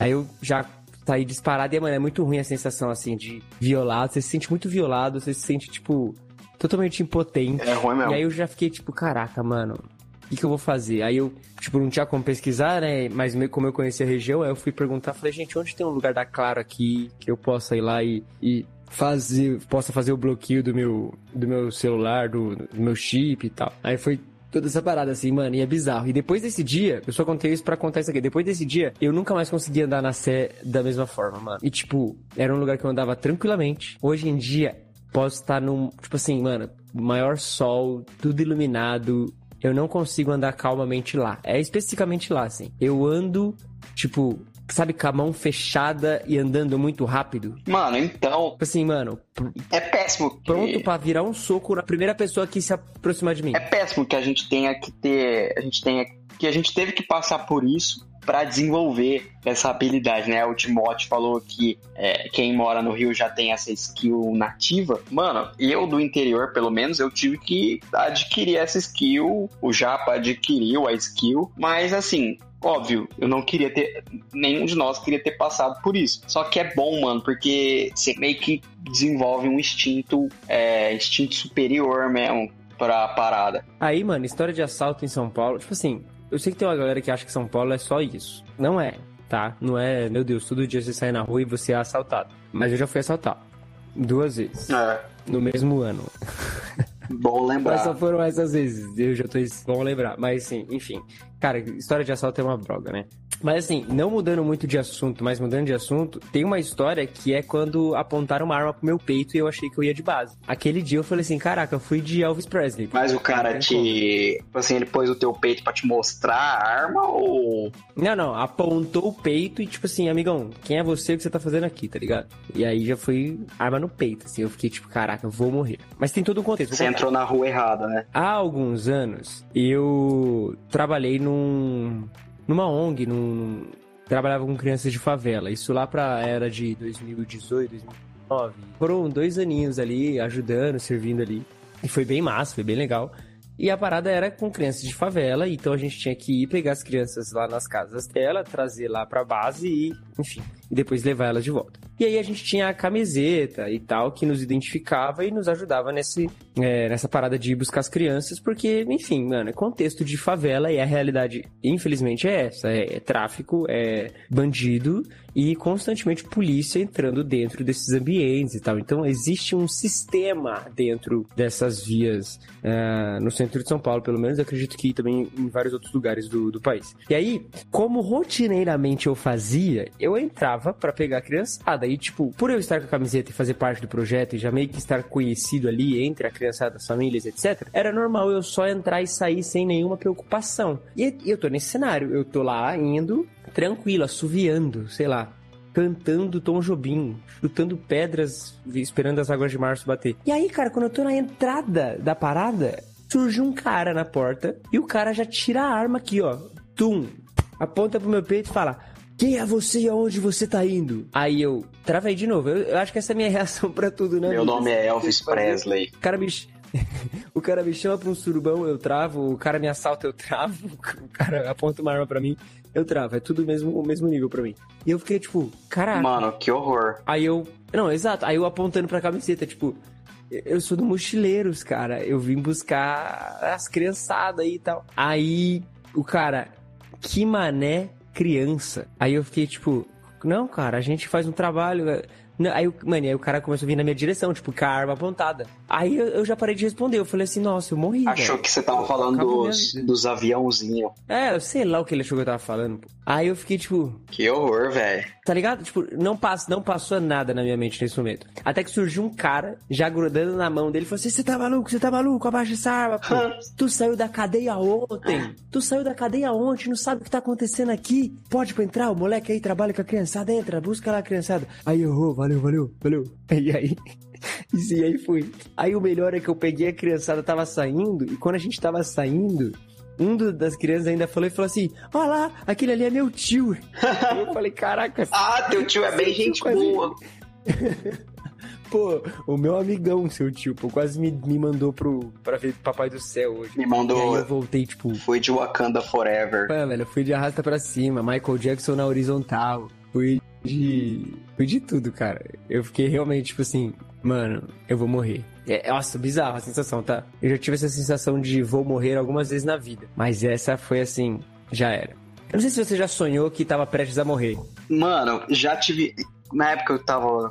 Aí eu já saí disparado e, mano, é muito ruim a sensação, assim, de violado. Você se sente muito violado, você se sente, tipo, totalmente impotente.
É ruim mesmo.
E aí eu já fiquei, tipo, caraca, mano, o que, que eu vou fazer? Aí eu, tipo, não tinha como pesquisar, né? Mas meio como eu conhecia a região, aí eu fui perguntar, falei, gente, onde tem um lugar da Claro aqui que eu possa ir lá e, e fazer, possa fazer o bloqueio do meu, do meu celular, do, do meu chip e tal. Aí foi toda essa parada assim, mano, e é bizarro. E depois desse dia, eu só contei isso pra contar isso aqui. Depois desse dia, eu nunca mais consegui andar na Sé da mesma forma, mano. E tipo, era um lugar que eu andava tranquilamente. Hoje em dia, posso estar num, tipo assim, mano, maior sol, tudo iluminado. Eu não consigo andar calmamente lá. É especificamente lá, assim. Eu ando, tipo, sabe, com a mão fechada e andando muito rápido.
Mano, então,
Tipo assim, mano,
é péssimo que...
pronto pra virar um soco na primeira pessoa que se aproximar de mim.
É péssimo que a gente tenha que ter... A gente tenha... Que a gente teve que passar por isso pra desenvolver essa habilidade, né? O Timote falou que é, quem mora no Rio já tem essa skill nativa. Mano, eu do interior, pelo menos, eu tive que adquirir essa skill. O Japa adquiriu a skill. Mas, assim, óbvio, eu não queria ter. Nenhum de nós queria ter passado por isso. Só que é bom, mano, porque você meio que desenvolve um instinto, é, instinto superior mesmo pra parada.
Aí, mano, história de assalto em São Paulo, tipo assim, eu sei que tem uma galera que acha que São Paulo é só isso. Não é, tá? Não é, meu Deus, todo dia você sai na rua e você é assaltado. Mas eu já fui assaltado. Duas vezes.
É,
No mesmo ano.
bom
Mas
lembrar.
só foram essas vezes. Eu já tô. Vamos lembrar. Mas sim, enfim. Cara, história de assalto é uma droga, né? Mas assim, não mudando muito de assunto, mas mudando de assunto, tem uma história que é quando apontaram uma arma pro meu peito e eu achei que eu ia de base. Aquele dia eu falei assim, caraca, eu fui de Elvis Presley.
Mas o cara
como.
te. Tipo assim, ele pôs o teu peito pra te mostrar a arma ou.
Não, não, apontou o peito e tipo assim, amigão, quem é você que você tá fazendo aqui, tá ligado? E aí já foi arma no peito, assim, eu fiquei tipo, caraca, eu vou morrer. Mas tem todo um contexto.
Você entrou na rua errada, né?
Há alguns anos, eu trabalhei num. numa ONG, num. Trabalhava com crianças de favela. Isso lá pra era de 2018, 2019. Foram dois aninhos ali, ajudando, servindo ali. E foi bem massa, foi bem legal. E a parada era com crianças de favela, então a gente tinha que ir pegar as crianças lá nas casas dela, trazer lá pra base e, enfim, e depois levar elas de volta. E aí a gente tinha a camiseta e tal, que nos identificava e nos ajudava nesse, é, nessa parada de ir buscar as crianças, porque, enfim, mano, é contexto de favela e a realidade, infelizmente, é essa: é, é tráfico, é bandido e constantemente polícia entrando dentro desses ambientes e tal. Então existe um sistema dentro dessas vias ah, no centro de São Paulo, pelo menos, acredito que também em vários outros lugares do, do país. E aí, como rotineiramente eu fazia, eu entrava pra pegar a criançada. E, tipo, por eu estar com a camiseta e fazer parte do projeto e já meio que estar conhecido ali entre a criançada, as famílias, etc., era normal eu só entrar e sair sem nenhuma preocupação. E e eu tô nesse cenário, eu tô lá indo tranquilo, assoviando, sei lá, cantando Tom Jobim, chutando pedras, esperando as águas de março bater. E aí, cara, quando eu tô na entrada da parada, surge um cara na porta e o cara já tira a arma aqui, ó. Tum! Aponta pro meu peito e fala. Quem é você e aonde você tá indo? Aí eu travei de novo. Eu, eu acho que essa é a minha reação pra tudo, né?
Meu nome é Elvis Presley.
O cara me, o cara me chama pra um surubão, eu travo. O cara me assalta, eu travo. O cara aponta uma arma pra mim, eu travo. É tudo o mesmo, o mesmo nível pra mim. E eu fiquei tipo, caraca.
Mano, que horror.
Aí eu. Não, exato. Aí eu apontando pra camiseta, tipo. Eu sou do Mochileiros, cara. Eu vim buscar as criançadas aí e tal. Aí o cara, que mané criança. Aí eu fiquei tipo, não, cara, a gente faz um trabalho. Aí, o- mano, aí o cara começou a vir na minha direção, tipo, com a arma apontada. Aí eu, eu já parei de responder. Eu falei assim, nossa, eu morri.
Achou
velho.
que você tava falando dos,
minha
dos aviãozinhos.
É, eu sei lá o que ele achou que eu tava falando. pô. Aí eu fiquei tipo,
Que horror, velho.
Tá ligado? Tipo, não, não passou nada na minha mente nesse momento. Até que surgiu um cara, já grudando na mão dele, e falou assim: Você tá maluco? Você tá maluco? Abaixa essa arma, pô. tu saiu da cadeia ontem. Tu saiu da cadeia ontem, não sabe o que tá acontecendo aqui. Pode pra entrar, o moleque aí trabalha com a criançada, entra, busca lá a criançada. Aí eu, "Oh, valeu, valeu, valeu. E aí. E aí fui. Aí o melhor é que eu peguei a criançada, tava saindo, e quando a gente tava saindo, um das crianças ainda falou e falou assim: Ó lá, aquele ali é meu tio. eu falei, caraca,
Ah, teu tio é bem gente boa.
Pô, o meu amigão, seu tio, pô, quase me, me mandou pro, pra ver Papai do Céu hoje.
Me
E aí
mandou.
eu voltei, tipo,
Foi de Wakanda Forever.
pô, velho, eu fui de arrasta pra cima, Michael Jackson na horizontal, fui de. de tudo, cara. Eu fiquei realmente, tipo assim, mano, eu vou morrer. É, nossa, bizarro a sensação, tá? Eu já tive essa sensação de vou morrer algumas vezes na vida, mas essa foi assim, já era. Eu não sei se você já sonhou que tava prestes a morrer.
Mano, já tive. Na época eu tava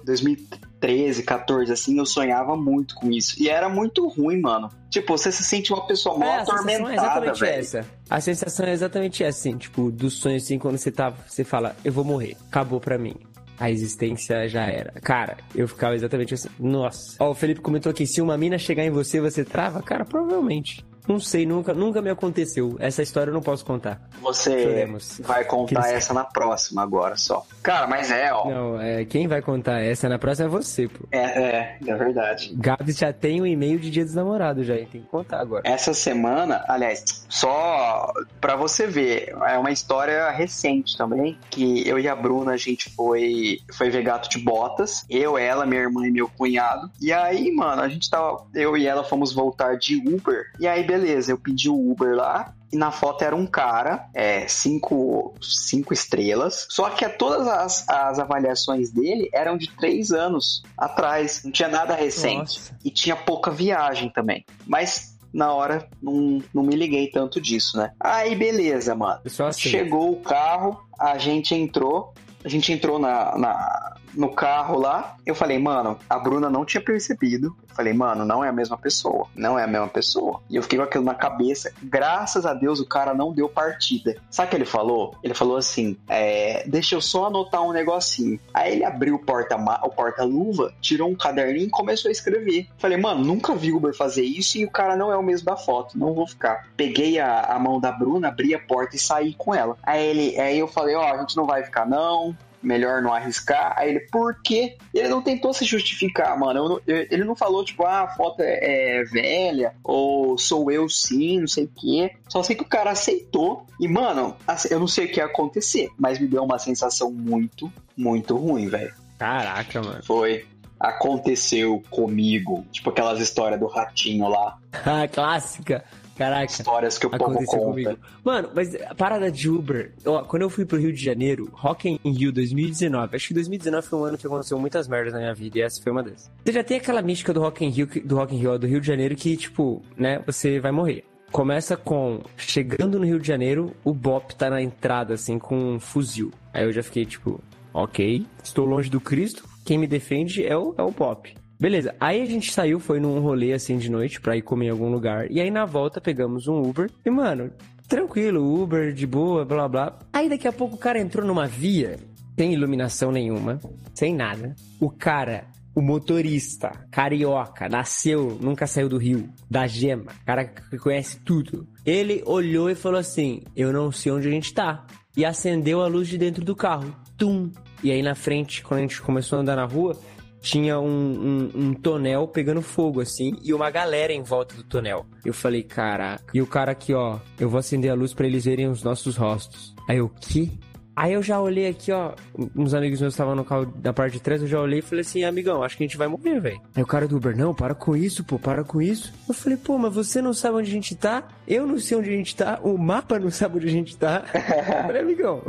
2013, 14, assim, eu sonhava muito com isso. E era muito ruim, mano. Tipo, você se sente uma pessoa mal
É, a sensação é
atormentada,
exatamente
velho.
essa. A sensação é exatamente essa, assim, tipo, do sonho, assim, quando você tá, você fala, eu vou morrer, acabou pra mim. A existência já era. Cara, eu ficava exatamente assim. Nossa. Ó, o Felipe comentou aqui: se uma mina chegar em você, você trava? Cara, provavelmente. Não sei, nunca, nunca me aconteceu. Essa história eu não posso contar.
Você
Choremos.
vai contar
Aqueles-
essa na próxima agora só. Cara, mas é, ó.
Não, é, quem vai contar essa na próxima é você, pô.
É, é, é verdade.
Gabs já tem o e-mail de dia dos namorados, já, hein? tem que contar agora.
Essa semana, aliás, só pra você ver, é uma história recente também, que eu e a Bruna, a gente foi, foi ver gato de botas, eu, ela, minha irmã e meu cunhado, e aí, mano, a gente tava, eu e ela fomos voltar de Uber, e aí, beleza, eu pedi o Uber lá. E na foto era um cara, é, cinco, cinco estrelas. Só que todas as, as avaliações dele eram de três anos atrás. Não tinha nada recente.
Nossa.
E tinha pouca viagem também. Mas na hora não, não me liguei tanto disso, né? Aí beleza, mano.
Assim.
Chegou o carro, a gente entrou. A gente entrou na, na- no carro lá. Eu falei, mano, a Bruna não tinha percebido. Eu falei, mano, não é a mesma pessoa. Não é a mesma pessoa. E eu fiquei com aquilo na cabeça. Graças a Deus o cara não deu partida. Sabe o que ele falou? Ele falou assim: é, deixa eu só anotar um negocinho. Aí ele abriu o porta- porta-luva, tirou um caderninho e começou a escrever. Falei, mano, nunca vi Uber fazer isso e o cara não é o mesmo da foto. Não vou ficar. Peguei a, a mão da Bruna, abri a porta e saí com ela. Aí ele, aí eu falei, ó, a gente não vai ficar, não melhor não arriscar. Aí ele, por quê? Ele não tentou se justificar, mano. Eu eu- ele não falou, tipo, ah, a foto é, é velha, ou sou eu sim, não sei o quê. Só sei que o cara aceitou. E, mano, assim, eu não sei o que ia acontecer, mas me deu uma sensação muito, muito ruim, velho.
Caraca, mano.
Foi. Aconteceu comigo. Tipo aquelas histórias do ratinho lá.
Ah, clássica. Caraca.
Histórias que o povo conta.
comigo. Mano, mas a parada de Uber, ó, quando eu fui pro Rio de Janeiro, Rock in Rio 2019, acho que 2019 foi um ano que aconteceu muitas merdas na minha vida e essa foi uma dessas. Você já tem aquela mística do Rock in Rio, do Rock in Rio, do Rio de Janeiro que, tipo, né, você vai morrer. Começa com, chegando no Rio de Janeiro, o Bop tá na entrada, assim, com um fuzil. Aí eu já fiquei, tipo, ok, estou longe do Cristo, quem me defende é o, é o Bop. Beleza, aí a gente saiu, foi num rolê assim de noite pra ir comer em algum lugar. E aí na volta pegamos um Uber. E mano, tranquilo, Uber, de boa, blá blá. Aí daqui a pouco o cara entrou numa via, sem iluminação nenhuma, sem nada. O cara, o motorista, carioca, nasceu, nunca saiu do Rio, da Gema, cara que conhece tudo. Ele olhou e falou assim: Eu não sei onde a gente tá. E acendeu a luz de dentro do carro. Tum! E aí na frente, quando a gente começou a andar na rua, tinha um, um, um tonel pegando fogo, assim, e uma galera em volta do tonel. Eu falei, caraca. E o cara aqui, ó, eu vou acender a luz pra eles verem os nossos rostos. Aí eu, que? Aí eu já olhei aqui, ó, uns amigos meus estavam no carro da parte de trás, eu já olhei e falei assim, amigão, acho que a gente vai morrer, velho. Aí o cara do Uber, não, para com isso, pô, para com isso. Eu falei, pô, mas você não sabe onde a gente tá? Eu não sei onde a gente tá, o mapa não sabe onde a gente tá. Eu falei, amigão,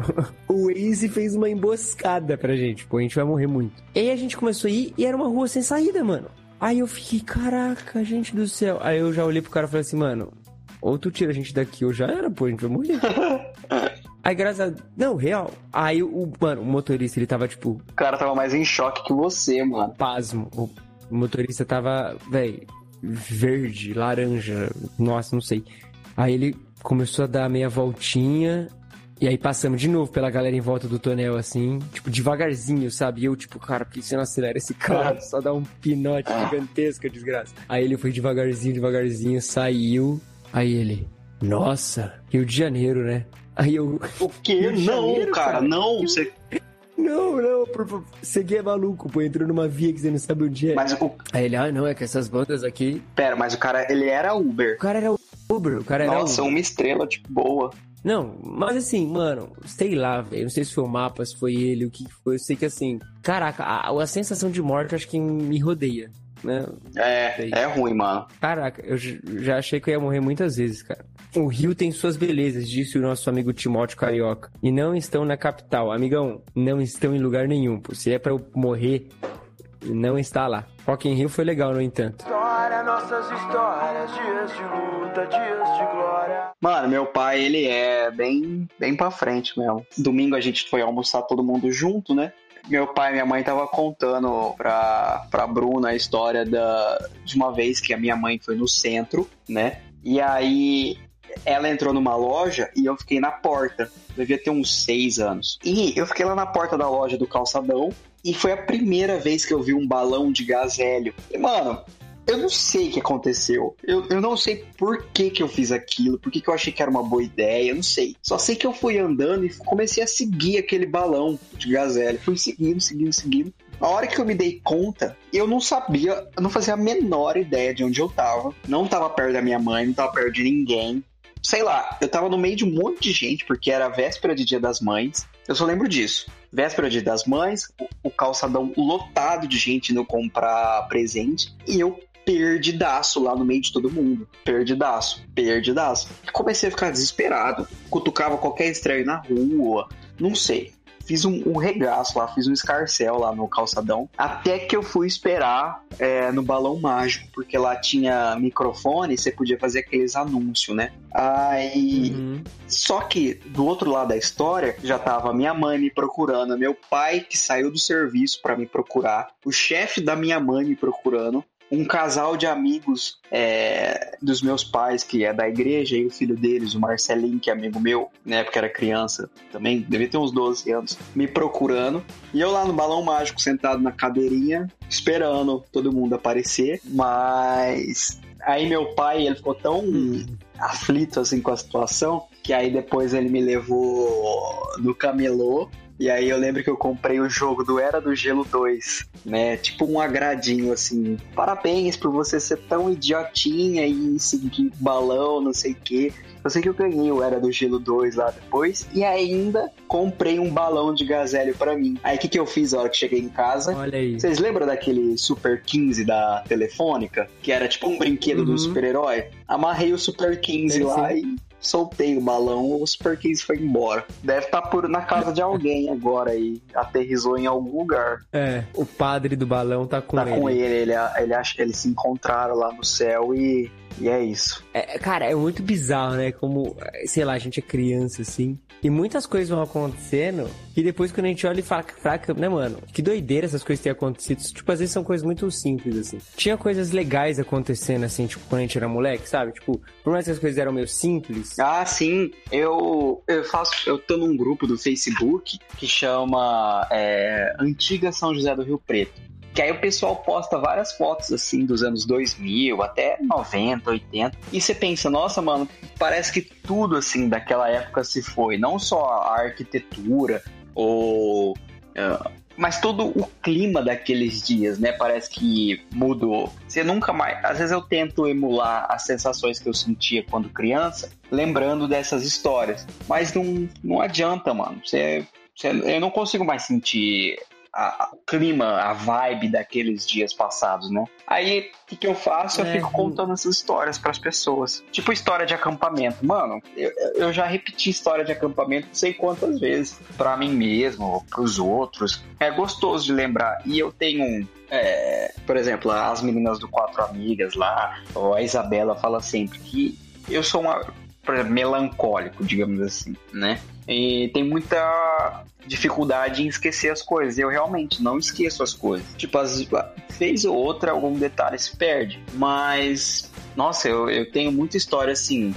o Waze fez uma emboscada pra gente, pô, a gente vai morrer muito. E aí a gente começou a ir e era uma rua sem saída, mano. Aí eu fiquei, caraca, gente do céu. Aí eu já olhei pro cara e falei assim, mano, ou tu tira a gente daqui ou já era, pô, a gente vai morrer. Aí, graças a... Não, real. Aí, o, mano, o motorista, ele tava, tipo,
O cara tava mais em choque que você, mano.
pasmo. O motorista tava, velho, verde, laranja, nossa, não sei. Aí ele começou a dar meia voltinha. E aí passamos de novo pela galera em volta do tonel, assim, tipo, devagarzinho, sabe? E eu, tipo, cara, por que você não acelera esse carro? Só dá um pinote gigantesco, desgraça. Aí ele foi devagarzinho, devagarzinho, saiu. Aí ele, nossa, Rio de Janeiro, né? Aí eu,
O quê? Não,
Janeiro,
cara,
cara.
não. Você...
não, não. Você aqui é maluco, pô, entrou numa via que você não sabe onde é.
Mas o.
Aí ele, ah, não, é que essas bandas aqui.
Pera, mas o cara, ele era Uber.
O cara era Uber, o cara era
Nossa,
Uber.
uma estrela, tipo, boa.
Não, mas assim, mano, sei lá, velho. Não sei se foi o mapa, se foi ele, o que foi. Eu sei que assim, caraca, a, a sensação de morte acho que me rodeia, né?
É, é ruim, mano.
Caraca, eu já achei que eu ia morrer muitas vezes, cara. O Rio tem suas belezas, disse o nosso amigo Timóteo Carioca. E não estão na capital. Amigão, não estão em lugar nenhum. Pô. Se é pra eu morrer, não está lá. Rock in Rio foi legal, no entanto.
História, nossas histórias, dias de luta, dias de glória.
Mano, meu pai, ele é bem, bem pra frente mesmo. Domingo a gente foi almoçar todo mundo junto, né? Meu pai e minha mãe tava contando pra, pra Bruna a história da, de uma vez que a minha mãe foi no centro, né? E aí ela entrou numa loja e eu fiquei na porta. Devia ter uns seis anos. E eu fiquei lá na porta da loja do calçadão. E foi a primeira vez que eu vi um balão de gás hélio. E, mano, eu não sei o que aconteceu. Eu, eu não sei por que, que eu fiz aquilo, por que, que eu achei que era uma boa ideia, eu não sei. Só sei que eu fui andando e comecei a seguir aquele balão de hélio. Fui seguindo, seguindo, seguindo. A hora que eu me dei conta, eu não sabia, eu não fazia a menor ideia de onde eu tava. Não tava perto da minha mãe, não tava perto de ninguém. Sei lá, eu tava no meio de um monte de gente, porque era véspera de Dia das Mães. Eu só lembro disso. Véspera de Dia das Mães, o calçadão lotado de gente indo comprar presente. E eu perdidaço lá no meio de todo mundo. Perdidaço, perdidaço. Comecei a ficar desesperado. Cutucava qualquer estranho na rua. Não sei fiz um, um, regaço lá, fiz um escarcel lá no calçadão, até que eu fui esperar é, no balão mágico, porque lá tinha microfone e você podia fazer aqueles anúncios, né? Aí. Uhum. Só que do outro lado da história já tava minha mãe me procurando, meu pai que saiu do serviço para me procurar, o chefe da minha mãe me procurando, um casal de amigos é, dos meus pais, que é da igreja, e o filho deles, o Marcelinho, que é amigo meu, na época era criança também, devia ter uns 12 anos, me procurando. E eu lá no balão mágico, sentado na cadeirinha, esperando todo mundo aparecer. Mas aí meu pai, ele ficou tão aflito assim com a situação, que aí depois ele me levou no camelô e aí eu lembro que eu comprei o jogo do Era do Gelo 2, né? Tipo um agradinho assim. Parabéns por você ser tão idiotinha e seguir balão, não sei o quê. Eu sei que eu ganhei o Era do Gelo 2 lá depois. E ainda comprei um balão de gazélio para mim. Aí o que, que eu fiz na hora que cheguei em casa?
Olha aí.
Vocês lembram daquele Super 15 da Telefônica? Que era tipo um brinquedo uhum. do super-herói? Amarrei o Super 15 lá e soltei o balão, o Super 15 foi embora. Deve estar tá por na casa de alguém agora aí. Aterrizou em algum lugar.
É, o padre do balão tá com
tá
ele.
com ele, ele, ele, ele, eles se encontraram lá no céu e e é isso.
É, cara, é muito bizarro, né? Como, sei lá, a gente é criança, assim. E muitas coisas vão acontecendo que depois quando a gente olha e fala, fraca, né, mano? Que doideira essas coisas terem acontecido. Tipo, às vezes são coisas muito simples, assim. Tinha coisas legais acontecendo, assim, tipo, quando a gente era moleque, sabe? Tipo, por mais que as coisas eram meio simples.
Ah, sim. Eu, eu faço. Eu tô num grupo do Facebook que chama é, Antiga São José do Rio Preto. Que aí o pessoal posta várias fotos assim dos anos 2000 até 90, 80. E você pensa, nossa, mano, parece que tudo assim daquela época se foi. Não só a arquitetura ou. Uh, mas todo o clima daqueles dias, né? Parece que mudou. Você nunca mais. Às vezes eu tento emular as sensações que eu sentia quando criança, lembrando dessas histórias. Mas não, não adianta, mano. Você, você, eu não consigo mais sentir a, o clima, a vibe daqueles dias passados, né? Aí, o que, que eu faço? Eu é. fico contando essas histórias para as pessoas. Tipo história de acampamento. Mano, eu, eu já repeti história de acampamento não sei quantas vezes. para mim mesmo, para os outros. É gostoso de lembrar. E eu tenho é, por exemplo, as meninas do Quatro Amigas lá, ou a Isabela fala sempre que eu sou uma, melancólico, digamos assim, né? E tem muita dificuldade em esquecer as coisas. Eu realmente não esqueço as coisas. Tipo, as, fez ou outra, algum detalhe se perde. Mas nossa, eu, eu tenho muita história assim,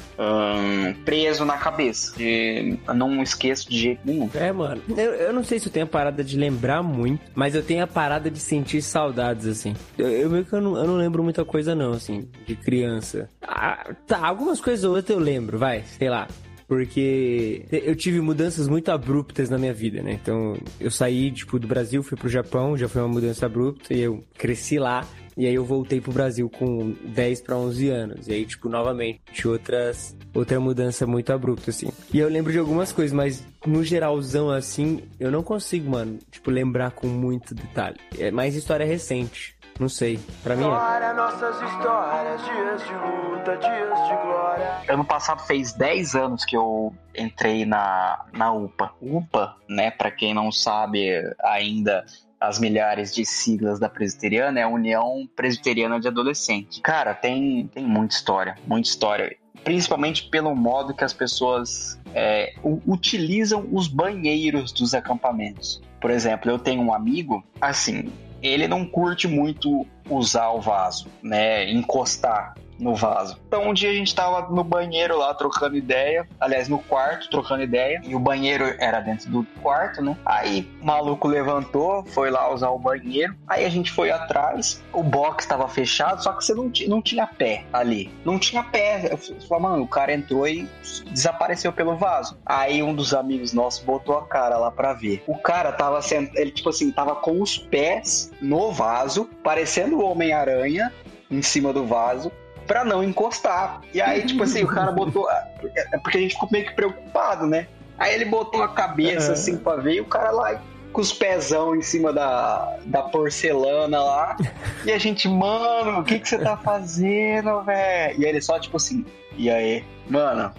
preso na cabeça. De, não esqueço de jeito nenhum.
É, mano. Eu, eu não sei se eu tenho a parada de lembrar muito, mas eu tenho a parada de sentir saudades, assim. Eu, eu meio que eu não, eu não lembro muita coisa, não, assim, de criança. Ah, tá, algumas coisas ou outras eu lembro, vai, sei lá porque eu tive mudanças muito abruptas na minha vida, né? Então, eu saí, tipo, do Brasil, fui pro Japão, já foi uma mudança abrupta, e eu cresci lá, e aí eu voltei pro Brasil com 10 para 11 anos. E aí, tipo, novamente, outras, outra mudança muito abrupta, assim. E eu lembro de algumas coisas, mas no geralzão, assim, eu não consigo, mano, tipo, lembrar com muito detalhe. É mais história recente. Não sei. Pra mim é.
nossas histórias, dias de luta, dias de glória.
Ano passado fez 10 anos que eu entrei na, na UPA. UPA, né? Pra quem não sabe ainda, as milhares de siglas da presbiteriana é a União Presbiteriana de Adolescentes. Cara, tem, tem muita história, muita história. Principalmente pelo modo que as pessoas é, utilizam os banheiros dos acampamentos. Por exemplo, eu tenho um amigo, assim, ele não curte muito usar o vaso, né? Encostar no vaso. Então um dia a gente tava no banheiro lá trocando ideia, aliás no quarto trocando ideia, e o banheiro era dentro do quarto, né? Aí o maluco levantou, foi lá usar o banheiro, aí a gente foi atrás, o box estava fechado, só que você não, não tinha pé ali, não tinha pé. Eu falei, mano, o cara entrou e desapareceu pelo vaso. Aí um dos amigos nossos botou a cara lá para ver. O cara tava ele tipo assim, tava com os pés no vaso, parecendo o Homem-Aranha em cima do vaso, pra não encostar. E aí, tipo assim, o cara botou. É porque a gente ficou meio que preocupado, né? Aí ele botou a cabeça assim pra ver e o cara lá com os pezão em cima da, da porcelana lá. E a gente, mano, o que, que você tá fazendo, velho? E ele só, tipo assim, e aí? Mano,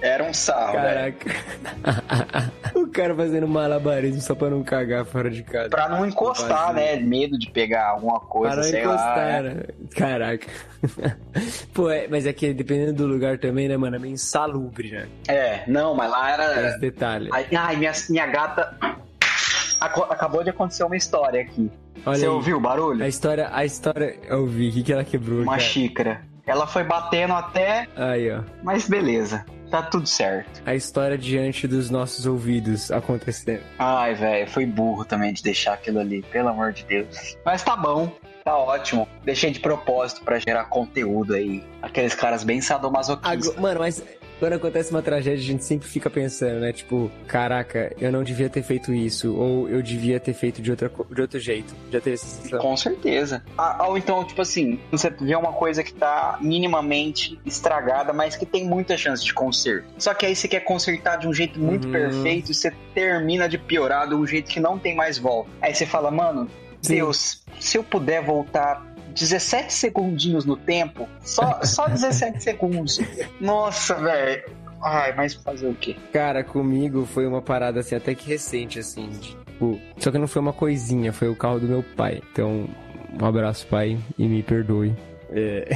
era um sarro.
Caraca. o cara fazendo malabarismo só pra não cagar fora de casa.
Pra não encostar, né? Medo de pegar alguma coisa,
Para não
sei
encostar,
lá. né?
né? Caraca. Pô, é, mas é que dependendo do lugar também, né, mano? É meio insalubre, né?
É, não, mas lá era.
Esse detalhe.
Ai, minha, minha gata. Acabou de acontecer uma história aqui.
Olha
Você
aí.
ouviu o barulho?
A história, a história, eu vi, o que, que ela quebrou,
Uma
cara?
xícara. Ela foi batendo até,
Aí, ó.
mas beleza. Tá tudo certo.
A história diante dos nossos ouvidos acontecendo.
Ai, velho, foi burro também de deixar aquilo ali, pelo amor de Deus. Mas tá bom, tá ótimo. Deixei de propósito pra gerar conteúdo aí. Aqueles caras bem sadomasoquistas.
Agora- mano, mas quando acontece uma tragédia, a gente sempre fica pensando, né? Tipo, caraca, eu não devia ter feito isso. Ou eu devia ter feito de, outra, de outro jeito. Já teve essa sensação.
Com certeza. Ah, Ou então, tipo assim, você vê uma coisa que tá minimamente estragada, mas que tem muita chance de conserto. Só que aí você quer consertar de um jeito muito
Uhum.
perfeito e você termina de piorar de um jeito que não tem mais volta. Aí você fala, mano,
Sim.
Deus, se eu puder voltar 17 segundinhos no tempo, só, só 17 segundos. Nossa, velho. Ai, mas fazer o quê?
Cara, comigo foi uma parada assim, até que recente, assim. Tipo, só que não foi uma coisinha, foi o carro do meu pai. Então, um abraço, pai, e me perdoe. É.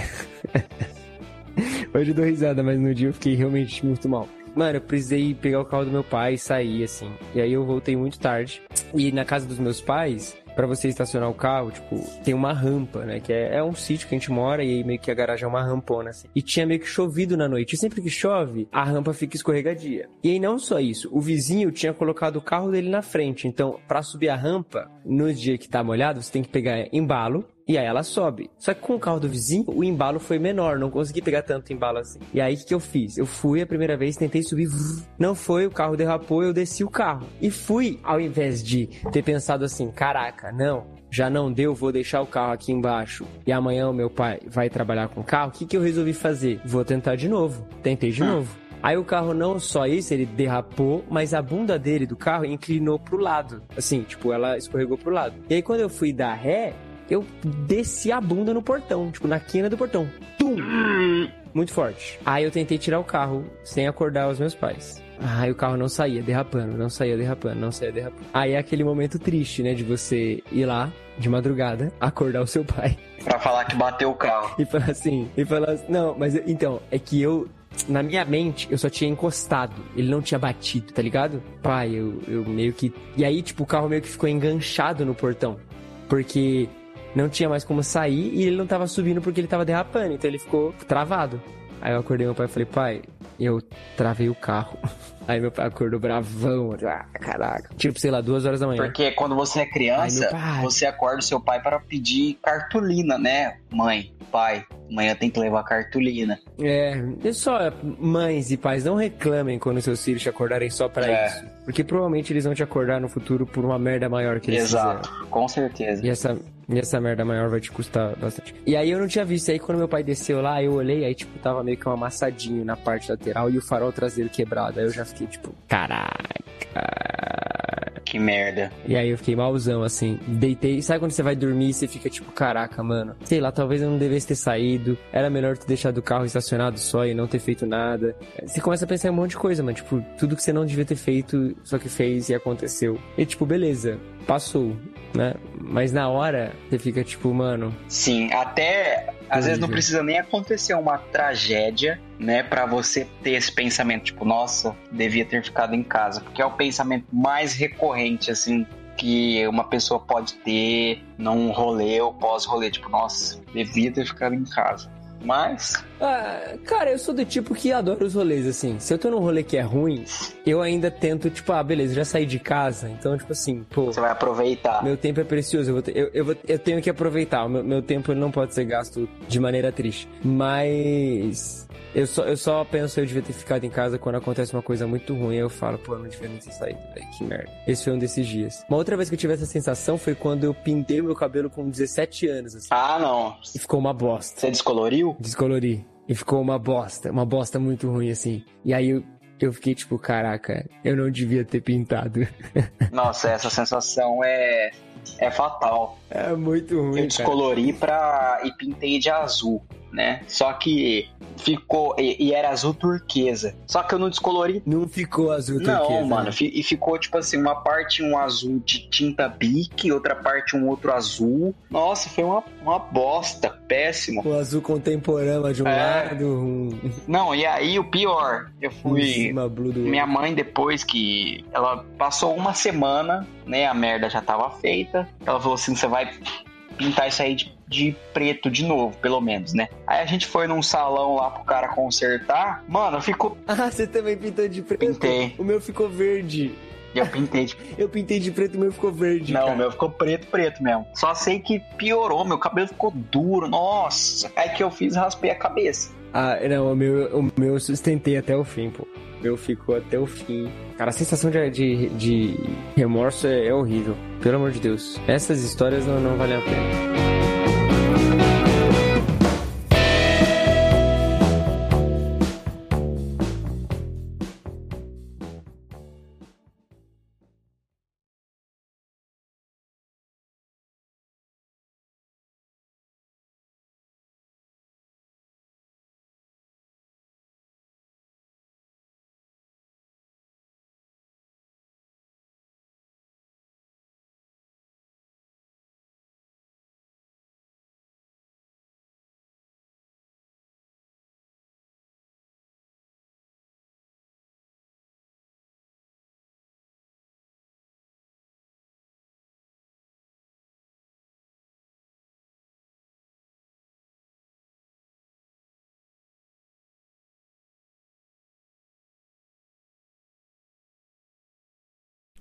Hoje eu dou risada, mas no dia eu fiquei realmente muito mal. Mano, eu precisei pegar o carro do meu pai e sair, assim. E aí eu voltei muito tarde. E na casa dos meus pais, pra você estacionar o carro, tipo, tem uma rampa, né? Que é, é um sítio que a gente mora e aí meio que a garagem é uma rampona, assim. E tinha meio que chovido na noite. E sempre que chove, a rampa fica escorregadia. E aí não só isso, o vizinho tinha colocado o carro dele na frente. Então, pra subir a rampa, no dia que tá molhado, você tem que pegar embalo. E aí ela sobe. Só que com o carro do vizinho, o embalo foi menor, não consegui pegar tanto embalo assim. E aí o que, que eu fiz? Eu fui a primeira vez, tentei subir, não foi, o carro derrapou, eu desci o carro. E fui, ao invés de ter pensado assim, caraca, não, já não deu, vou deixar o carro aqui embaixo e amanhã o meu pai vai trabalhar com o carro, o que, que eu resolvi fazer? Vou tentar de novo. Tentei de novo. Aí o carro não só isso, ele derrapou, mas a bunda dele do carro inclinou pro lado. Assim, tipo, ela escorregou pro lado. E aí quando eu fui dar ré, eu desci a bunda no portão, tipo, na quina do portão. Tum! Muito forte. Aí eu tentei tirar o carro sem acordar os meus pais. Aí o carro não saía, derrapando, não saía derrapando, não saía derrapando. Aí é aquele momento triste, né, de você ir lá de madrugada, acordar o seu pai
Pra falar que bateu o carro.
e falar assim, e falar assim, não, mas eu- então, é que eu na minha mente, eu só tinha encostado. Ele não tinha batido, tá ligado? Pai, eu, eu meio que. E aí, tipo, o carro meio que ficou enganchado no portão. Porque não tinha mais como sair e ele não tava subindo porque ele tava derrapando. Então ele ficou travado. Aí eu acordei meu pai e falei, pai, eu travei o carro. Aí meu pai acordou bravão. Ah, caraca. Tipo, sei lá, duas horas da manhã.
Porque quando você é criança,
pai.
você acorda o seu pai para pedir cartolina, né? Mãe, pai, amanhã tem que levar cartolina.
É, é só mães e pais não reclamem quando seus filhos te acordarem só pra
É.
isso. Porque provavelmente eles vão te acordar no futuro por uma merda maior que eles
Exato,
fizeram.
com certeza.
E essa, e essa merda maior vai te custar bastante. E aí eu não tinha visto. Aí quando meu pai desceu lá, eu olhei, aí tipo, tava meio que um amassadinho na parte lateral e o farol traseiro quebrado. Aí eu já fiquei tipo, caraca.
Que merda.
E aí eu fiquei malzão, assim. Deitei. Sabe quando você vai dormir e você fica tipo, caraca, mano. Sei lá, talvez eu não devesse ter saído. Era melhor ter deixado o carro estacionado só e não ter feito nada. Você começa a pensar em um monte de coisa, mano. Tipo, tudo que você não devia ter feito, só que fez e aconteceu. E tipo, beleza. Passou, né? Mas na hora, você fica tipo, mano.
Sim, até às vezes não precisa nem acontecer uma tragédia, né, Pra você ter esse pensamento, tipo, nossa, devia ter ficado em casa, porque é o pensamento mais recorrente, assim, que uma pessoa pode ter num rolê ou pós-rolê, tipo, nossa, devia ter ficado em casa. Mas,
Ah, cara, eu sou do tipo que adora os rolês, assim. Se eu tô num rolê que é ruim, eu ainda tento, tipo, ah, beleza, já saí de casa. Então, tipo assim, pô.
você vai aproveitar.
Meu tempo é precioso, eu, vou eu, eu, vou- eu tenho que aproveitar. Meu, meu tempo não pode ser gasto de maneira triste. Mas eu só, eu só penso eu devia ter ficado em casa quando acontece uma coisa muito ruim. Eu falo, pô, eu não devia nem ter saído, velho, que merda. Esse foi um desses dias. Uma outra vez que eu tive essa sensação foi quando eu pintei o meu cabelo com 17 anos, assim.
Ah, não.
E ficou uma bosta.
Você descoloriu?
Descolori. E ficou uma bosta, uma bosta muito ruim, assim. E aí eu, eu fiquei tipo, caraca, eu não devia ter pintado.
Nossa, essa sensação é, é fatal.
É muito ruim,
Eu
cara.
descolori pra, e pintei de azul, né? Só que ficou. E, e era azul turquesa. Só que eu não descolori.
Não ficou azul
Não,
turquesa,
mano,
né?
fi- e ficou tipo assim, uma parte um azul de tinta bique, outra parte um outro azul. Nossa, foi uma, uma bosta, péssimo.
O azul contemporâneo de um
É.
lado, um,
Não, e aí o pior, eu fui. Minha mãe, depois que ela passou uma semana, né? A merda já tava feita. Ela falou assim: você vai pintar isso aí de, de preto de novo, pelo menos, né? Aí a gente foi num salão lá pro cara consertar. Mano, ficou.
Ah, você também pintou de preto?
Pintei.
O meu ficou verde.
Eu pintei de.
Eu pintei de preto e o meu ficou verde.
Não, o meu ficou preto, preto mesmo. Só sei que piorou, meu cabelo ficou duro. Nossa. Aí que eu fiz, raspei a cabeça.
Ah, não, o meu, o meu eu sustentei até o fim, pô. O meu ficou até o fim. Cara, a sensação de, de, de remorso é, é horrível. Pelo amor de Deus. Essas histórias não, não valem a pena.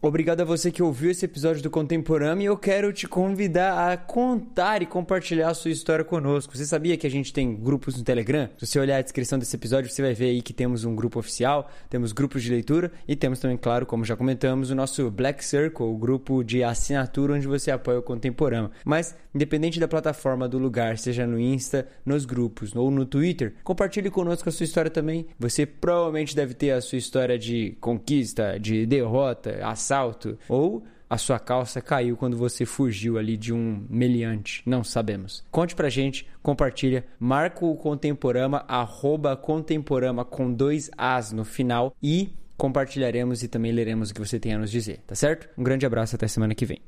Obrigado a você que ouviu esse episódio do Contemporâneo e eu quero te convidar a contar e compartilhar a sua história conosco. Você sabia que a gente tem grupos no Telegram? Se você olhar a descrição desse episódio, você vai ver aí que temos um grupo oficial, temos grupos de leitura e temos também, claro, como já comentamos, o nosso Black Circle, o grupo de assinatura onde você apoia o Contemporâneo. Mas, independente da plataforma, do lugar, seja no Insta, nos grupos ou no Twitter, compartilhe conosco a sua história também. Você provavelmente deve ter a sua história de conquista, de derrota, assalto ou a sua calça caiu quando você fugiu ali de um meliante. Não sabemos. Conte pra gente, compartilha, marca o Contemporama, arroba Contemporama com dois As no final e compartilharemos e também leremos o que você tem a nos dizer, tá certo? Um grande abraço, até semana que vem.